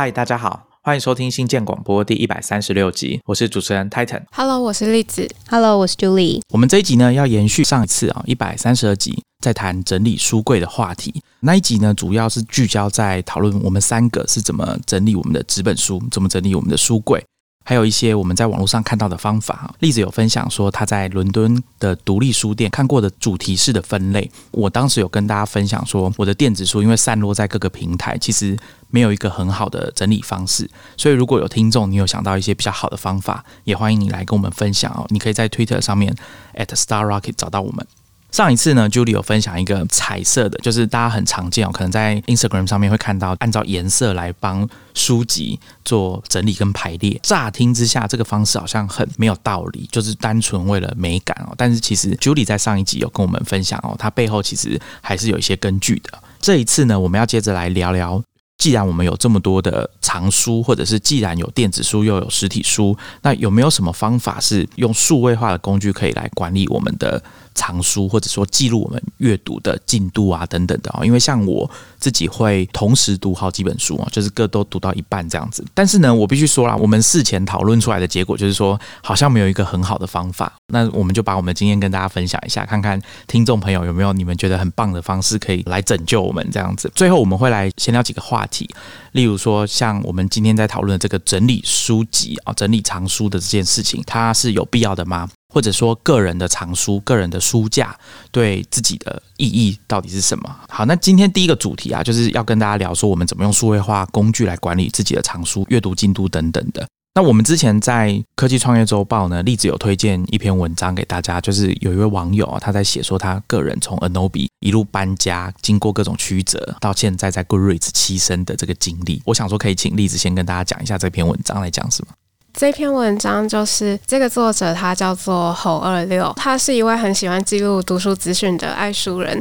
嗨，大家好，欢迎收听新建广播第一百三十六集，我是主持人 Titan。Hello，我是栗子。Hello，我是 Julie。我们这一集呢，要延续上一次啊一百三十二集，在谈整理书柜的话题。那一集呢，主要是聚焦在讨论我们三个是怎么整理我们的纸本书，怎么整理我们的书柜，还有一些我们在网络上看到的方法。例子有分享说，他在伦敦的独立书店看过的主题式的分类。我当时有跟大家分享说，我的电子书因为散落在各个平台，其实没有一个很好的整理方式。所以如果有听众你有想到一些比较好的方法，也欢迎你来跟我们分享哦。你可以在 Twitter 上面 at Star Rocket 找到我们。上一次呢，Julie 有分享一个彩色的，就是大家很常见哦，可能在 Instagram 上面会看到，按照颜色来帮书籍做整理跟排列。乍听之下，这个方式好像很没有道理，就是单纯为了美感哦。但是其实 Julie 在上一集有跟我们分享哦，它背后其实还是有一些根据的。这一次呢，我们要接着来聊聊。既然我们有这么多的藏书，或者是既然有电子书又有实体书，那有没有什么方法是用数位化的工具可以来管理我们的藏书，或者说记录我们阅读的进度啊等等的哦？因为像我自己会同时读好几本书啊，就是各都读到一半这样子。但是呢，我必须说啦，我们事前讨论出来的结果就是说，好像没有一个很好的方法。那我们就把我们的经验跟大家分享一下，看看听众朋友有没有你们觉得很棒的方式可以来拯救我们这样子。最后我们会来闲聊几个话题，例如说像我们今天在讨论的这个整理书籍啊、整理藏书的这件事情，它是有必要的吗？或者说个人的藏书、个人的书架对自己的意义到底是什么？好，那今天第一个主题啊，就是要跟大家聊说我们怎么用数位化工具来管理自己的藏书、阅读进度等等的。那我们之前在科技创业周报呢，栗子有推荐一篇文章给大家，就是有一位网友啊，他在写说他个人从 Adobe 一路搬家，经过各种曲折，到现在在 Goodreads 栖身的这个经历。我想说，可以请栗子先跟大家讲一下这篇文章来讲什么。这篇文章就是这个作者，他叫做侯二六，他是一位很喜欢记录读书资讯的爱书人。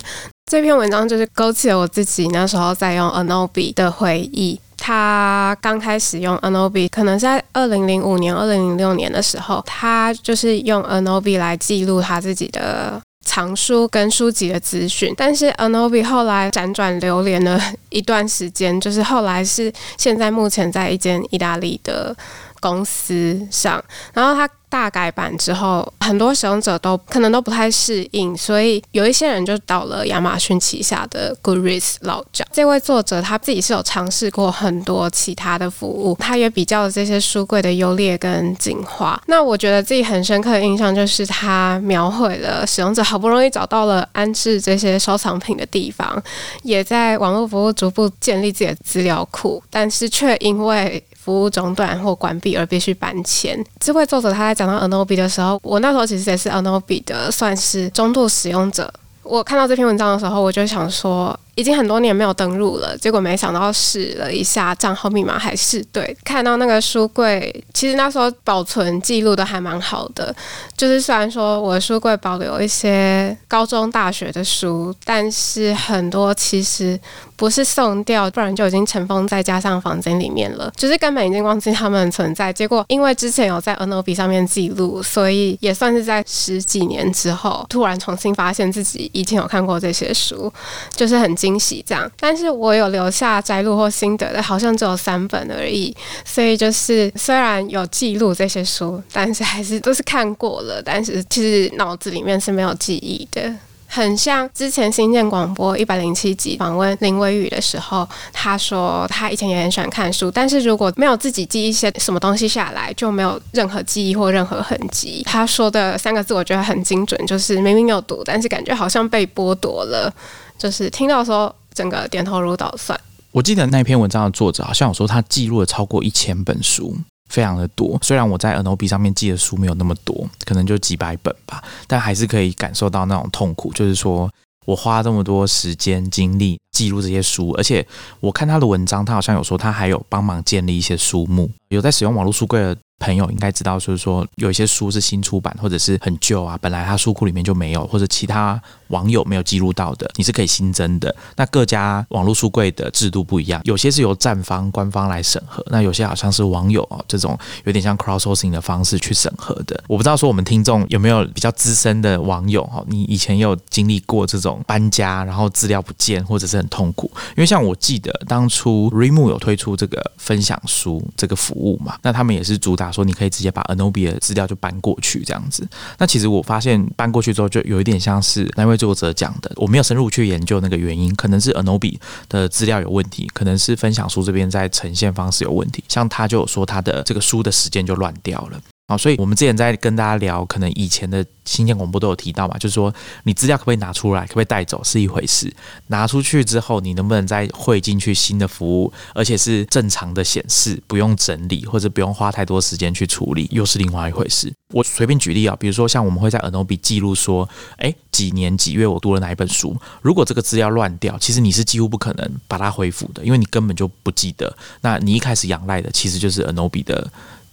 这篇文章就是勾起了我自己那时候在用 Adobe 的回忆。他刚开始用 Adobe，可能在二零零五年、二零零六年的时候，他就是用 Adobe 来记录他自己的藏书跟书籍的资讯。但是 Adobe 后来辗转流连了一段时间，就是后来是现在目前在一间意大利的公司上，然后它大改版之后，很多使用者都可能都不太适应，所以有一些人就到了亚马逊旗下的 Goodreads 落脚。这位作者他自己是有尝试过很多其他的服务，他也比较了这些书柜的优劣跟进化。那我觉得自己很深刻的印象就是他描绘了使用者好不容易找到了安置这些收藏品的地方，也在网络服务逐步建立自己的资料库，但是却因为服务中断或关闭而必须搬迁。这位作者他在讲到 anobe 的时候，我那时候其实也是 anobe 的算是中度使用者。我看到这篇文章的时候，我就想说，已经很多年没有登录了，结果没想到试了一下账号密码还是对。看到那个书柜，其实那时候保存记录的还蛮好的，就是虽然说我的书柜保留一些高中、大学的书，但是很多其实不是送掉，不然就已经尘封在家上房间里面了，就是根本已经忘记他们存在。结果因为之前有在 Adobe 上面记录，所以也算是在十几年之后，突然重新发现自己以前有看过这些书，就是很惊惊喜这样。但是我有留下摘录或心得的，好像只有三本而已，所以就是虽然有记录这些书，但是还是都是看过了，但是其实脑子里面是没有记忆的。很像之前新建广播一百零七集访问林微雨的时候，他说他以前也很喜欢看书，但是如果没有自己记一些什么东西下来，就没有任何记忆或任何痕迹。他说的三个字我觉得很精准，就是明明有读，但是感觉好像被剥夺了。就是听到说，整个点头如捣蒜。我记得那篇文章的作者好像有说，他记录了超过一千本书，非常的多。虽然我在 N O B 上面记的书没有那么多，可能就几百本吧，但还是可以感受到那种痛苦，就是说我花这么多时间精力记录这些书，而且我看他的文章，他好像有说他还有帮忙建立一些书目，有在使用网络书柜的。朋友应该知道，就是说有一些书是新出版或者是很旧啊，本来他书库里面就没有，或者其他网友没有记录到的，你是可以新增的。那各家网络书柜的制度不一样，有些是由站方官方来审核，那有些好像是网友哦这种有点像 crowdsourcing 的方式去审核的。我不知道说我们听众有没有比较资深的网友哈，你以前有经历过这种搬家然后资料不见或者是很痛苦？因为像我记得当初 Remo 有推出这个分享书这个服务嘛，那他们也是主打。说你可以直接把 Adobe 的资料就搬过去这样子，那其实我发现搬过去之后就有一点像是那位作者讲的，我没有深入去研究那个原因，可能是 Adobe 的资料有问题，可能是分享书这边在呈现方式有问题，像他就有说他的这个书的时间就乱掉了。啊，所以我们之前在跟大家聊，可能以前的新鲜广播都有提到嘛，就是说你资料可不可以拿出来，可不可以带走是一回事，拿出去之后你能不能再汇进去新的服务，而且是正常的显示，不用整理或者不用花太多时间去处理，又是另外一回事。我随便举例啊，比如说像我们会在 Adobe 记录说，诶，几年几月我读了哪一本书，如果这个资料乱掉，其实你是几乎不可能把它恢复的，因为你根本就不记得。那你一开始仰赖的其实就是 Adobe 的。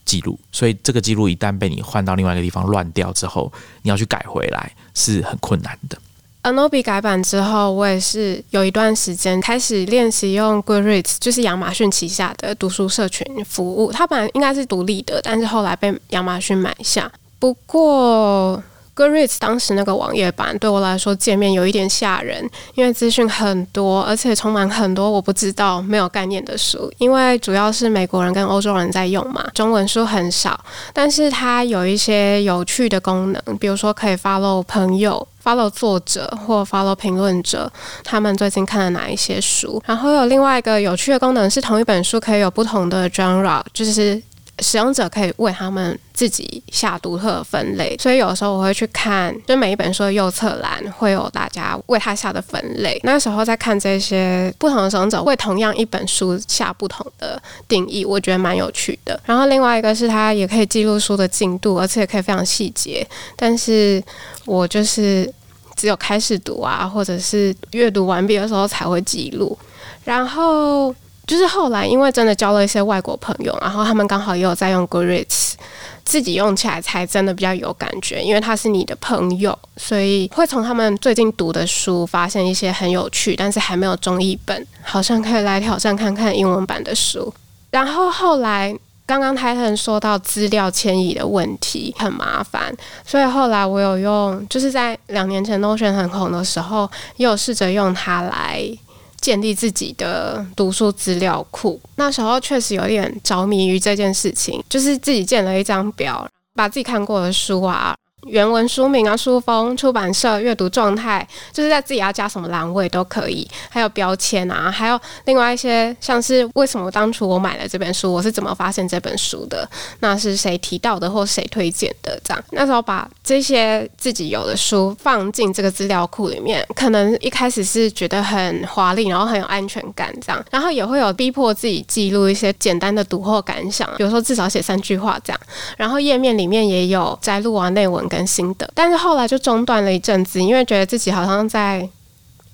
记录，所以这个记录一旦被你换到另外一个地方乱掉之后，你要去改回来是很困难的。Anobi 改版之后，我也是有一段时间开始练习用 Goodreads，就是亚马逊旗下的读书社群服务。它本来应该是独立的，但是后来被亚马逊买下。不过 Goodreads 当时那个网页版对我来说界面有一点吓人，因为资讯很多，而且充满很多我不知道、没有概念的书。因为主要是美国人跟欧洲人在用嘛，中文书很少。但是它有一些有趣的功能，比如说可以 follow 朋友、follow 作者或 follow 评论者，他们最近看了哪一些书。然后有另外一个有趣的功能是，同一本书可以有不同的 genre，就是。使用者可以为他们自己下独特的分类，所以有时候我会去看，就每一本书的右侧栏会有大家为他下的分类。那时候在看这些不同的使用者为同样一本书下不同的定义，我觉得蛮有趣的。然后另外一个是它也可以记录书的进度，而且可以非常细节。但是我就是只有开始读啊，或者是阅读完毕的时候才会记录。然后。就是后来，因为真的交了一些外国朋友，然后他们刚好也有在用 greats 自己用起来才真的比较有感觉。因为他是你的朋友，所以会从他们最近读的书发现一些很有趣，但是还没有中译本，好像可以来挑战看看英文版的书。然后后来，刚刚台藤说到资料迁移的问题很麻烦，所以后来我有用，就是在两年前 Notion 很红的时候，也有试着用它来。建立自己的读书资料库，那时候确实有点着迷于这件事情，就是自己建了一张表，把自己看过的书啊。原文书名啊，书封、出版社、阅读状态，就是在自己要加什么栏位都可以，还有标签啊，还有另外一些像是为什么当初我买了这本书，我是怎么发现这本书的，那是谁提到的或谁推荐的，这样。那时候把这些自己有的书放进这个资料库里面，可能一开始是觉得很华丽，然后很有安全感这样，然后也会有逼迫自己记录一些简单的读后感想，比如说至少写三句话这样，然后页面里面也有摘录啊内文。更新的，但是后来就中断了一阵子，因为觉得自己好像在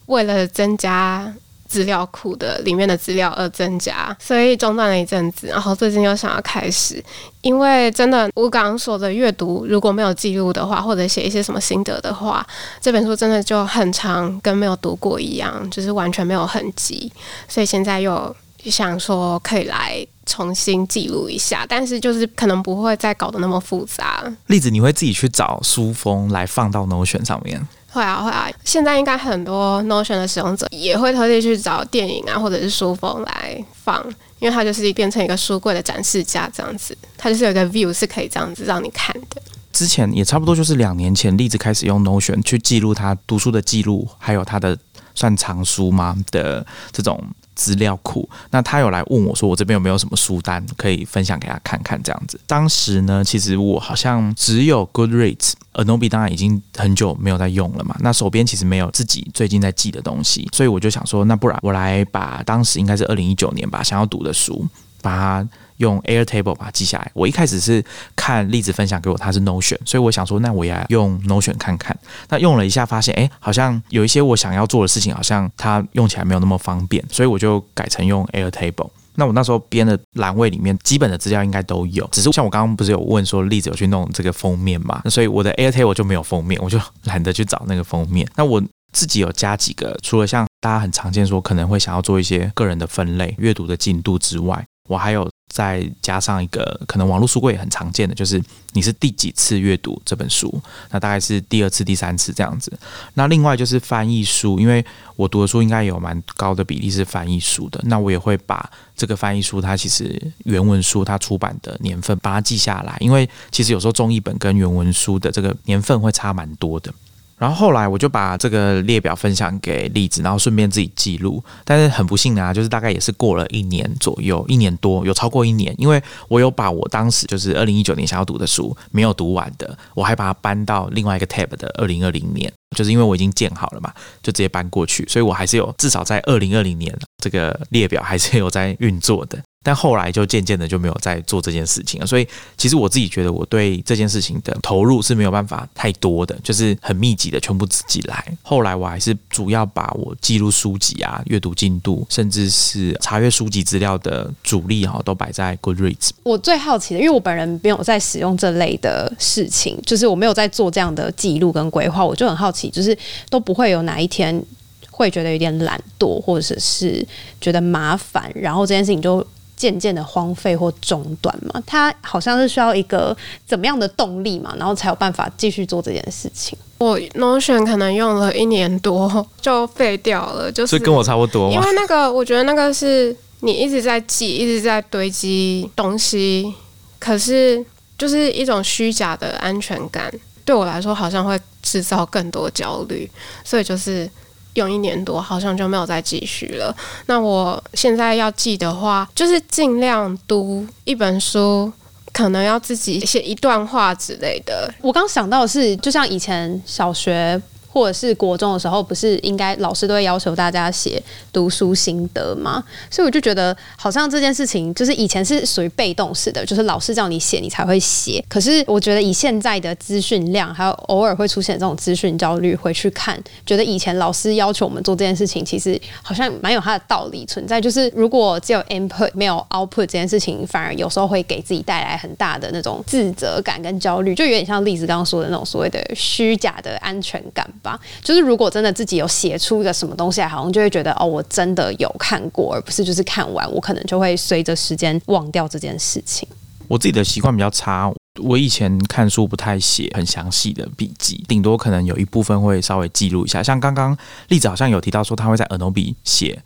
为了增加资料库的里面的资料而增加，所以中断了一阵子。然后最近又想要开始，因为真的我刚刚说的阅读如果没有记录的话，或者写一些什么心得的话，这本书真的就很长，跟没有读过一样，就是完全没有痕迹。所以现在又想说可以来。重新记录一下，但是就是可能不会再搞得那么复杂。例子，你会自己去找书封来放到 Notion 上面？会啊，会啊。现在应该很多 Notion 的使用者也会特地去找电影啊，或者是书封来放，因为它就是变成一个书柜的展示架这样子，它就是有一个 view 是可以这样子让你看的。之前也差不多就是两年前，例子开始用 Notion 去记录他读书的记录，还有他的算藏书吗的这种。资料库，那他有来问我说，我这边有没有什么书单可以分享给他看看？这样子，当时呢，其实我好像只有 Goodreads，Anobi 当然已经很久没有在用了嘛。那手边其实没有自己最近在记的东西，所以我就想说，那不然我来把当时应该是二零一九年吧，想要读的书，把它。用 Airtable 把它记下来。我一开始是看例子分享给我，它是 Notion，所以我想说，那我也用 Notion 看看。那用了一下，发现哎，好像有一些我想要做的事情，好像它用起来没有那么方便，所以我就改成用 Airtable。那我那时候编的栏位里面，基本的资料应该都有，只是像我刚刚不是有问说，例子有去弄这个封面嘛？所以我的 Airtable 就没有封面，我就 懒得去找那个封面。那我自己有加几个，除了像大家很常见说可能会想要做一些个人的分类、阅读的进度之外，我还有。再加上一个可能网络书柜也很常见的，就是你是第几次阅读这本书？那大概是第二次、第三次这样子。那另外就是翻译书，因为我读的书应该有蛮高的比例是翻译书的，那我也会把这个翻译书它其实原文书它出版的年份把它记下来，因为其实有时候中译本跟原文书的这个年份会差蛮多的。然后后来我就把这个列表分享给栗子，然后顺便自己记录。但是很不幸啊，就是大概也是过了一年左右，一年多有超过一年，因为我有把我当时就是二零一九年想要读的书没有读完的，我还把它搬到另外一个 tab 的二零二零年，就是因为我已经建好了嘛，就直接搬过去，所以我还是有至少在二零二零年这个列表还是有在运作的。但后来就渐渐的就没有再做这件事情了，所以其实我自己觉得我对这件事情的投入是没有办法太多的，就是很密集的全部自己来。后来我还是主要把我记录书籍啊、阅读进度，甚至是查阅书籍资料的主力哈，都摆在 Goodreads。我最好奇的，因为我本人没有在使用这类的事情，就是我没有在做这样的记录跟规划，我就很好奇，就是都不会有哪一天会觉得有点懒惰，或者是觉得麻烦，然后这件事情就。渐渐的荒废或中断嘛，它好像是需要一个怎么样的动力嘛，然后才有办法继续做这件事情。我 Notion 可能用了一年多就废掉了，就是跟我差不多。因为那个，我觉得那个是你一直在记，一直在堆积东西，可是就是一种虚假的安全感，对我来说好像会制造更多焦虑，所以就是。用一年多，好像就没有再继续了。那我现在要记的话，就是尽量读一本书，可能要自己写一段话之类的。我刚想到的是，就像以前小学。或者是国中的时候，不是应该老师都会要求大家写读书心得吗？所以我就觉得，好像这件事情就是以前是属于被动式的，就是老师叫你写，你才会写。可是我觉得以现在的资讯量，还有偶尔会出现这种资讯焦虑，回去看，觉得以前老师要求我们做这件事情，其实好像蛮有它的道理存在。就是如果只有 input 没有 output 这件事情，反而有时候会给自己带来很大的那种自责感跟焦虑，就有点像例子刚刚说的那种所谓的虚假的安全感。吧，就是如果真的自己有写出一个什么东西来，好像就会觉得哦，我真的有看过，而不是就是看完，我可能就会随着时间忘掉这件事情。我自己的习惯比较差，我以前看书不太写很详细的笔记，顶多可能有一部分会稍微记录一下。像刚刚例子好像有提到说，他会在耳朵笔写。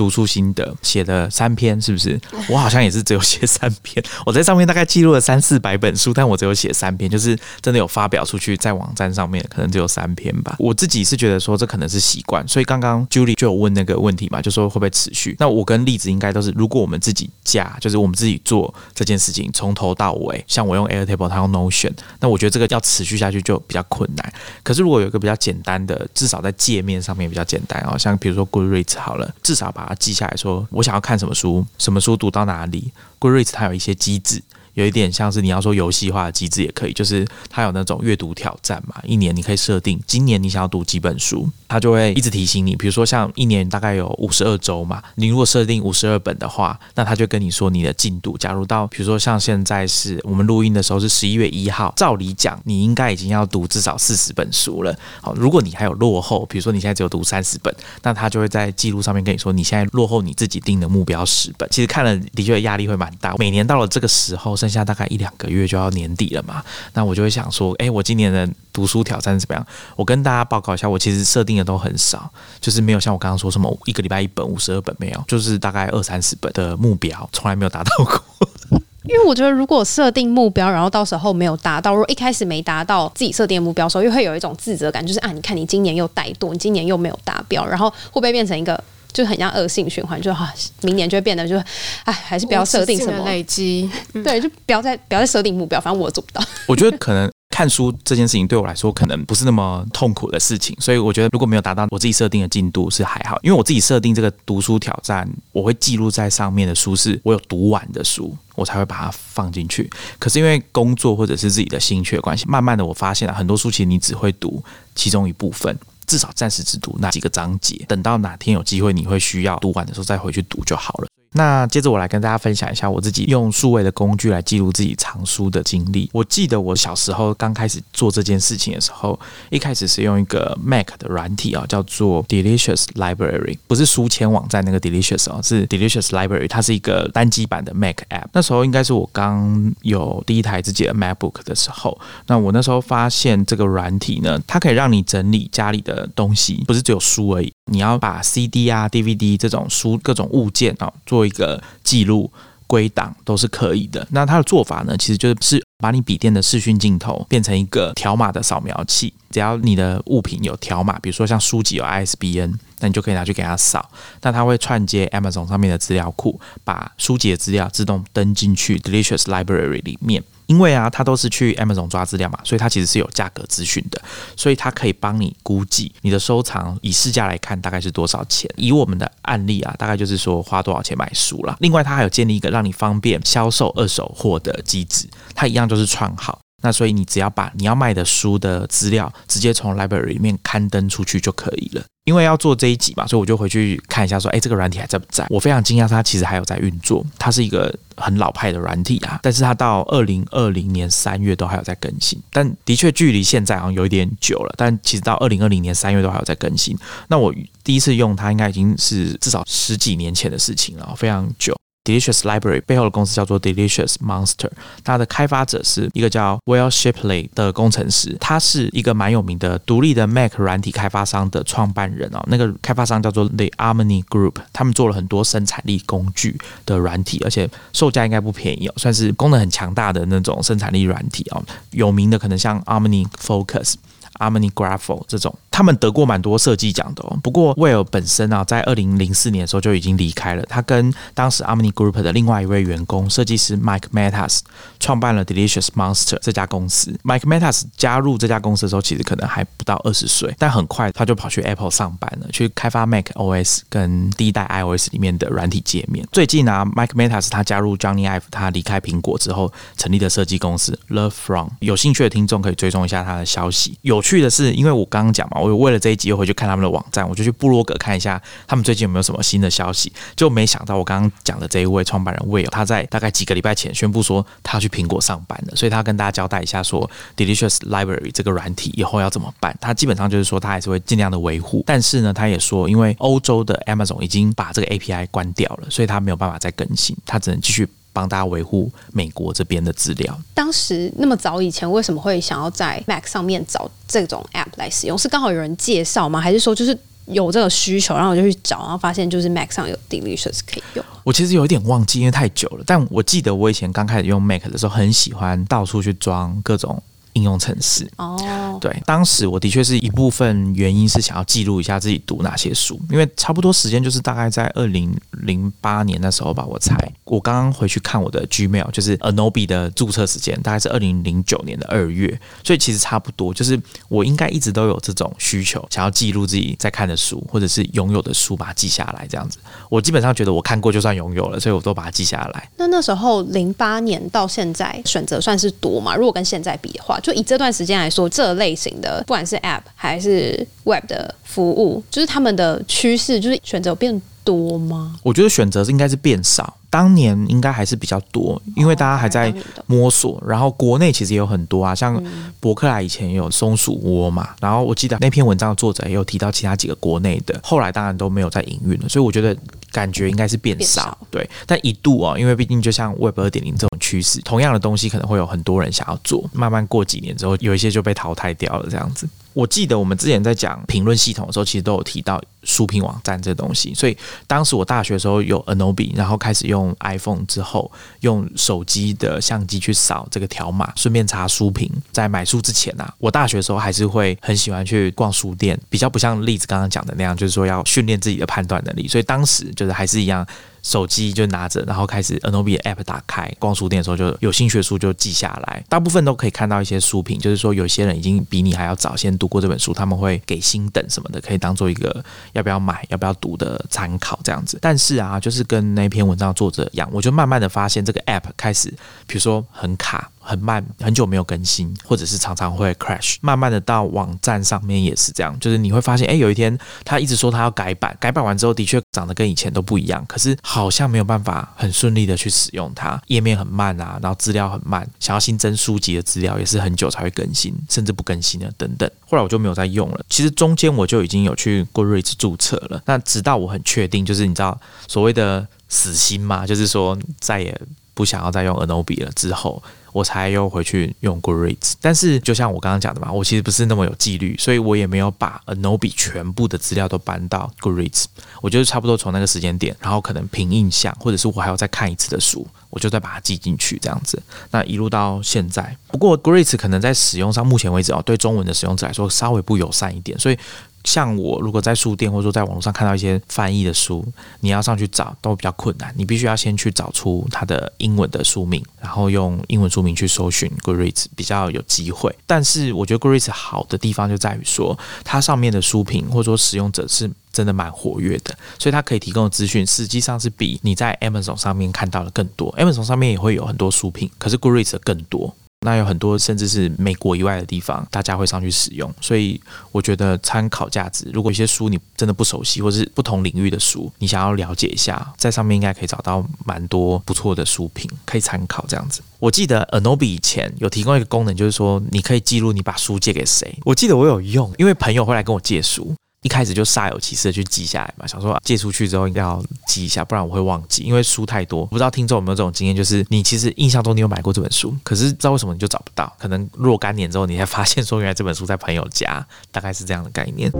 读书心得写了三篇，是不是？我好像也是只有写三篇。我在上面大概记录了三四百本书，但我只有写三篇，就是真的有发表出去在网站上面，可能只有三篇吧。我自己是觉得说这可能是习惯，所以刚刚 Julie 就有问那个问题嘛，就说会不会持续？那我跟例子应该都是，如果我们自己架，就是我们自己做这件事情，从头到尾，像我用 Airtable，他用 Notion，那我觉得这个要持续下去就比较困难。可是如果有一个比较简单的，至少在界面上面比较简单啊，像比如说 Goodreads 好了，至少把记下来说，我想要看什么书，什么书读到哪里。Goodreads 它有一些机制。有一点像是你要说游戏化的机制也可以，就是它有那种阅读挑战嘛，一年你可以设定今年你想要读几本书，它就会一直提醒你。比如说像一年大概有五十二周嘛，你如果设定五十二本的话，那它就跟你说你的进度。假如到比如说像现在是我们录音的时候是十一月一号，照理讲你应该已经要读至少四十本书了。好，如果你还有落后，比如说你现在只有读三十本，那它就会在记录上面跟你说你现在落后你自己定的目标十本。其实看了的确压力会蛮大。每年到了这个时候。剩下大概一两个月就要年底了嘛，那我就会想说，哎，我今年的读书挑战怎么样？我跟大家报告一下，我其实设定的都很少，就是没有像我刚刚说什么一个礼拜一本、五十二本没有，就是大概二三十本的目标，从来没有达到过。因为我觉得，如果设定目标，然后到时候没有达到，如果一开始没达到自己设定的目标的时候，又会有一种自责感，就是啊，你看你今年又怠惰，你今年又没有达标，然后会不会变成一个？就很像恶性循环，就哈，明年就会变得就，哎，还是不要设定什么累积，对，就不要再不要再设定目标，反正我做不到。我觉得可能看书这件事情对我来说，可能不是那么痛苦的事情，所以我觉得如果没有达到我自己设定的进度是还好，因为我自己设定这个读书挑战，我会记录在上面的书是我有读完的书，我才会把它放进去。可是因为工作或者是自己的兴趣的关系，慢慢的我发现了很多书其实你只会读其中一部分。至少暂时只读那几个章节，等到哪天有机会你会需要读完的时候再回去读就好了。那接着我来跟大家分享一下我自己用数位的工具来记录自己藏书的经历。我记得我小时候刚开始做这件事情的时候，一开始是用一个 Mac 的软体啊，叫做 Delicious Library，不是书签网站那个 Delicious 哦，是 Delicious Library，它是一个单机版的 Mac App。那时候应该是我刚有第一台自己的 MacBook 的时候，那我那时候发现这个软体呢，它可以让你整理家里的东西，不是只有书而已，你要把 CD 啊、DVD 这种书各种物件啊做一个记录。归档都是可以的。那它的做法呢，其实就是把你笔电的视讯镜头变成一个条码的扫描器。只要你的物品有条码，比如说像书籍有 ISBN，那你就可以拿去给它扫。那它会串接 Amazon 上面的资料库，把书籍的资料自动登进去 Delicious Library 里面。因为啊，它都是去 Amazon 抓资料嘛，所以它其实是有价格资讯的，所以它可以帮你估计你的收藏以市价来看大概是多少钱。以我们的案例啊，大概就是说花多少钱买书了。另外，它还有建立一个让你方便销售二手货的机制，它一样就是串号。那所以你只要把你要卖的书的资料直接从 library 里面刊登出去就可以了。因为要做这一集嘛，所以我就回去看一下，说，哎，这个软体还在不在？我非常惊讶，它其实还有在运作。它是一个很老派的软体啊，但是它到二零二零年三月都还有在更新。但的确距离现在好像有一点久了，但其实到二零二零年三月都还有在更新。那我第一次用它，应该已经是至少十几年前的事情了，非常久。Delicious Library 背后的公司叫做 Delicious Monster，它的开发者是一个叫 Will Shipley 的工程师，他是一个蛮有名的独立的 Mac 软体开发商的创办人哦。那个开发商叫做 The Harmony Group，他们做了很多生产力工具的软体，而且售价应该不便宜哦，算是功能很强大的那种生产力软体哦。有名的可能像 Harmony Focus。A r m a n y Graphic 这种，他们得过蛮多设计奖的哦。不过 Will 本身啊，在二零零四年的时候就已经离开了。他跟当时 a r m a n y Group 的另外一位员工设计师 Mike Matas 创办了 Delicious Monster 这家公司。Mike Matas 加入这家公司的时候，其实可能还不到二十岁，但很快他就跑去 Apple 上班了，去开发 Mac OS 跟第一代 iOS 里面的软体界面。最近啊，Mike Matas 他加入 Johnny Ive，他离开苹果之后成立的设计公司 Love From。有兴趣的听众可以追踪一下他的消息。有趣。去的是，因为我刚刚讲嘛，我为了这一集又回去看他们的网站，我就去部落格看一下他们最近有没有什么新的消息。就没想到我刚刚讲的这一位创办人 Will，他在大概几个礼拜前宣布说他要去苹果上班了，所以他跟大家交代一下说，Delicious Library 这个软体以后要怎么办。他基本上就是说他还是会尽量的维护，但是呢，他也说因为欧洲的 Amazon 已经把这个 API 关掉了，所以他没有办法再更新，他只能继续。帮大家维护美国这边的资料。当时那么早以前，为什么会想要在 Mac 上面找这种 App 来使用？是刚好有人介绍吗？还是说就是有这个需求，然后我就去找，然后发现就是 Mac 上有 Delicious 可以用？我其实有一点忘记，因为太久了。但我记得我以前刚开始用 Mac 的时候，很喜欢到处去装各种。应用程式哦，对，当时我的确是一部分原因是想要记录一下自己读哪些书，因为差不多时间就是大概在二零零八年那时候吧，我猜。我刚刚回去看我的 Gmail，就是 Anobi 的注册时间大概是二零零九年的二月，所以其实差不多，就是我应该一直都有这种需求，想要记录自己在看的书或者是拥有的书，把它记下来这样子。我基本上觉得我看过就算拥有了，所以我都把它记下来。那那时候零八年到现在选择算是多嘛？如果跟现在比的话。就以这段时间来说，这类型的不管是 App 还是 Web 的服务，就是他们的趋势，就是选择变多吗？我觉得选择是应该是变少。当年应该还是比较多，因为大家还在摸索。然后国内其实也有很多啊，像博客来以前有松鼠窝嘛。然后我记得那篇文章的作者也有提到其他几个国内的，后来当然都没有在营运了。所以我觉得感觉应该是变少，对。但一度啊，因为毕竟就像 Web 二点零这种趋势，同样的东西可能会有很多人想要做，慢慢过几年之后，有一些就被淘汰掉了，这样子。我记得我们之前在讲评论系统的时候，其实都有提到书评网站这东西。所以当时我大学的时候有 Anobi，然后开始用 iPhone 之后，用手机的相机去扫这个条码，顺便查书评。在买书之前啊，我大学的时候还是会很喜欢去逛书店，比较不像例子刚刚讲的那样，就是说要训练自己的判断能力。所以当时就是还是一样。手机就拿着，然后开始 Anobi 的 App 打开，逛书店的时候就有新学书就记下来，大部分都可以看到一些书评，就是说有些人已经比你还要早先读过这本书，他们会给星等什么的，可以当做一个要不要买、要不要读的参考这样子。但是啊，就是跟那篇文章作者一样，我就慢慢的发现这个 App 开始，比如说很卡。很慢，很久没有更新，或者是常常会 crash。慢慢的到网站上面也是这样，就是你会发现，哎，有一天他一直说他要改版，改版完之后的确长得跟以前都不一样，可是好像没有办法很顺利的去使用它，页面很慢啊，然后资料很慢，想要新增书籍的资料也是很久才会更新，甚至不更新了等等。后来我就没有再用了。其实中间我就已经有去 Goodreads 注册了，那直到我很确定，就是你知道所谓的死心嘛，就是说再也不想要再用 Anobi 了之后。我才又回去用 Grids 但是就像我刚刚讲的嘛，我其实不是那么有纪律，所以我也没有把 Anobi 全部的资料都搬到 Grids。我就是差不多从那个时间点，然后可能凭印象，或者是我还要再看一次的书，我就再把它记进去这样子。那一路到现在，不过 Goodreads 可能在使用上，目前为止哦，对中文的使用者来说稍微不友善一点，所以。像我如果在书店或者说在网络上看到一些翻译的书，你要上去找都比较困难。你必须要先去找出它的英文的书名，然后用英文书名去搜寻 Goodreads 比较有机会。但是我觉得 Goodreads 好的地方就在于说，它上面的书评或者说使用者是真的蛮活跃的，所以它可以提供的资讯实际上是比你在 Amazon 上面看到的更多。Amazon 上面也会有很多书评，可是 Goodreads 更多。那有很多甚至是美国以外的地方，大家会上去使用，所以我觉得参考价值。如果一些书你真的不熟悉，或是不同领域的书，你想要了解一下，在上面应该可以找到蛮多不错的书评，可以参考这样子。我记得 Anobi 以前有提供一个功能，就是说你可以记录你把书借给谁。我记得我有用，因为朋友会来跟我借书。一开始就煞有其事的去记下来嘛，想说借出去之后应该要记一下，不然我会忘记，因为书太多。不知道听众有没有这种经验，就是你其实印象中你有买过这本书，可是不知道为什么你就找不到？可能若干年之后，你才发现说原来这本书在朋友家，大概是这样的概念。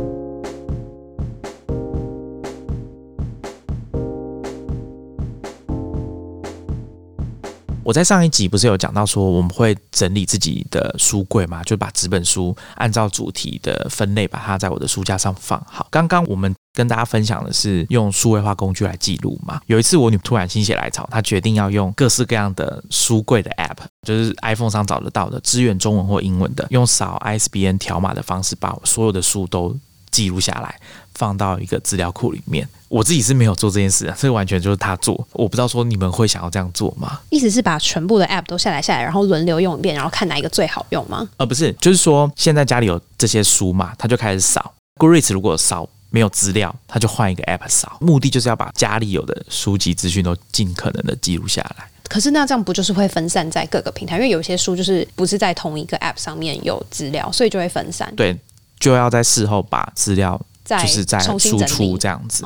我在上一集不是有讲到说我们会整理自己的书柜嘛，就把纸本书按照主题的分类，把它在我的书架上放好。刚刚我们跟大家分享的是用数位化工具来记录嘛。有一次我女突然心血来潮，她决定要用各式各样的书柜的 App，就是 iPhone 上找得到的，支援中文或英文的，用扫 ISBN 条码的方式，把所有的书都记录下来。放到一个资料库里面，我自己是没有做这件事啊，这完全就是他做。我不知道说你们会想要这样做吗？意思是把全部的 App 都下载下来，然后轮流用一遍，然后看哪一个最好用吗？呃，不是，就是说现在家里有这些书嘛，他就开始扫。Goodreads 如果扫没有资料，他就换一个 App 扫，目的就是要把家里有的书籍资讯都尽可能的记录下来。可是那这样不就是会分散在各个平台？因为有些书就是不是在同一个 App 上面有资料，所以就会分散。对，就要在事后把资料。就是再输出这样子，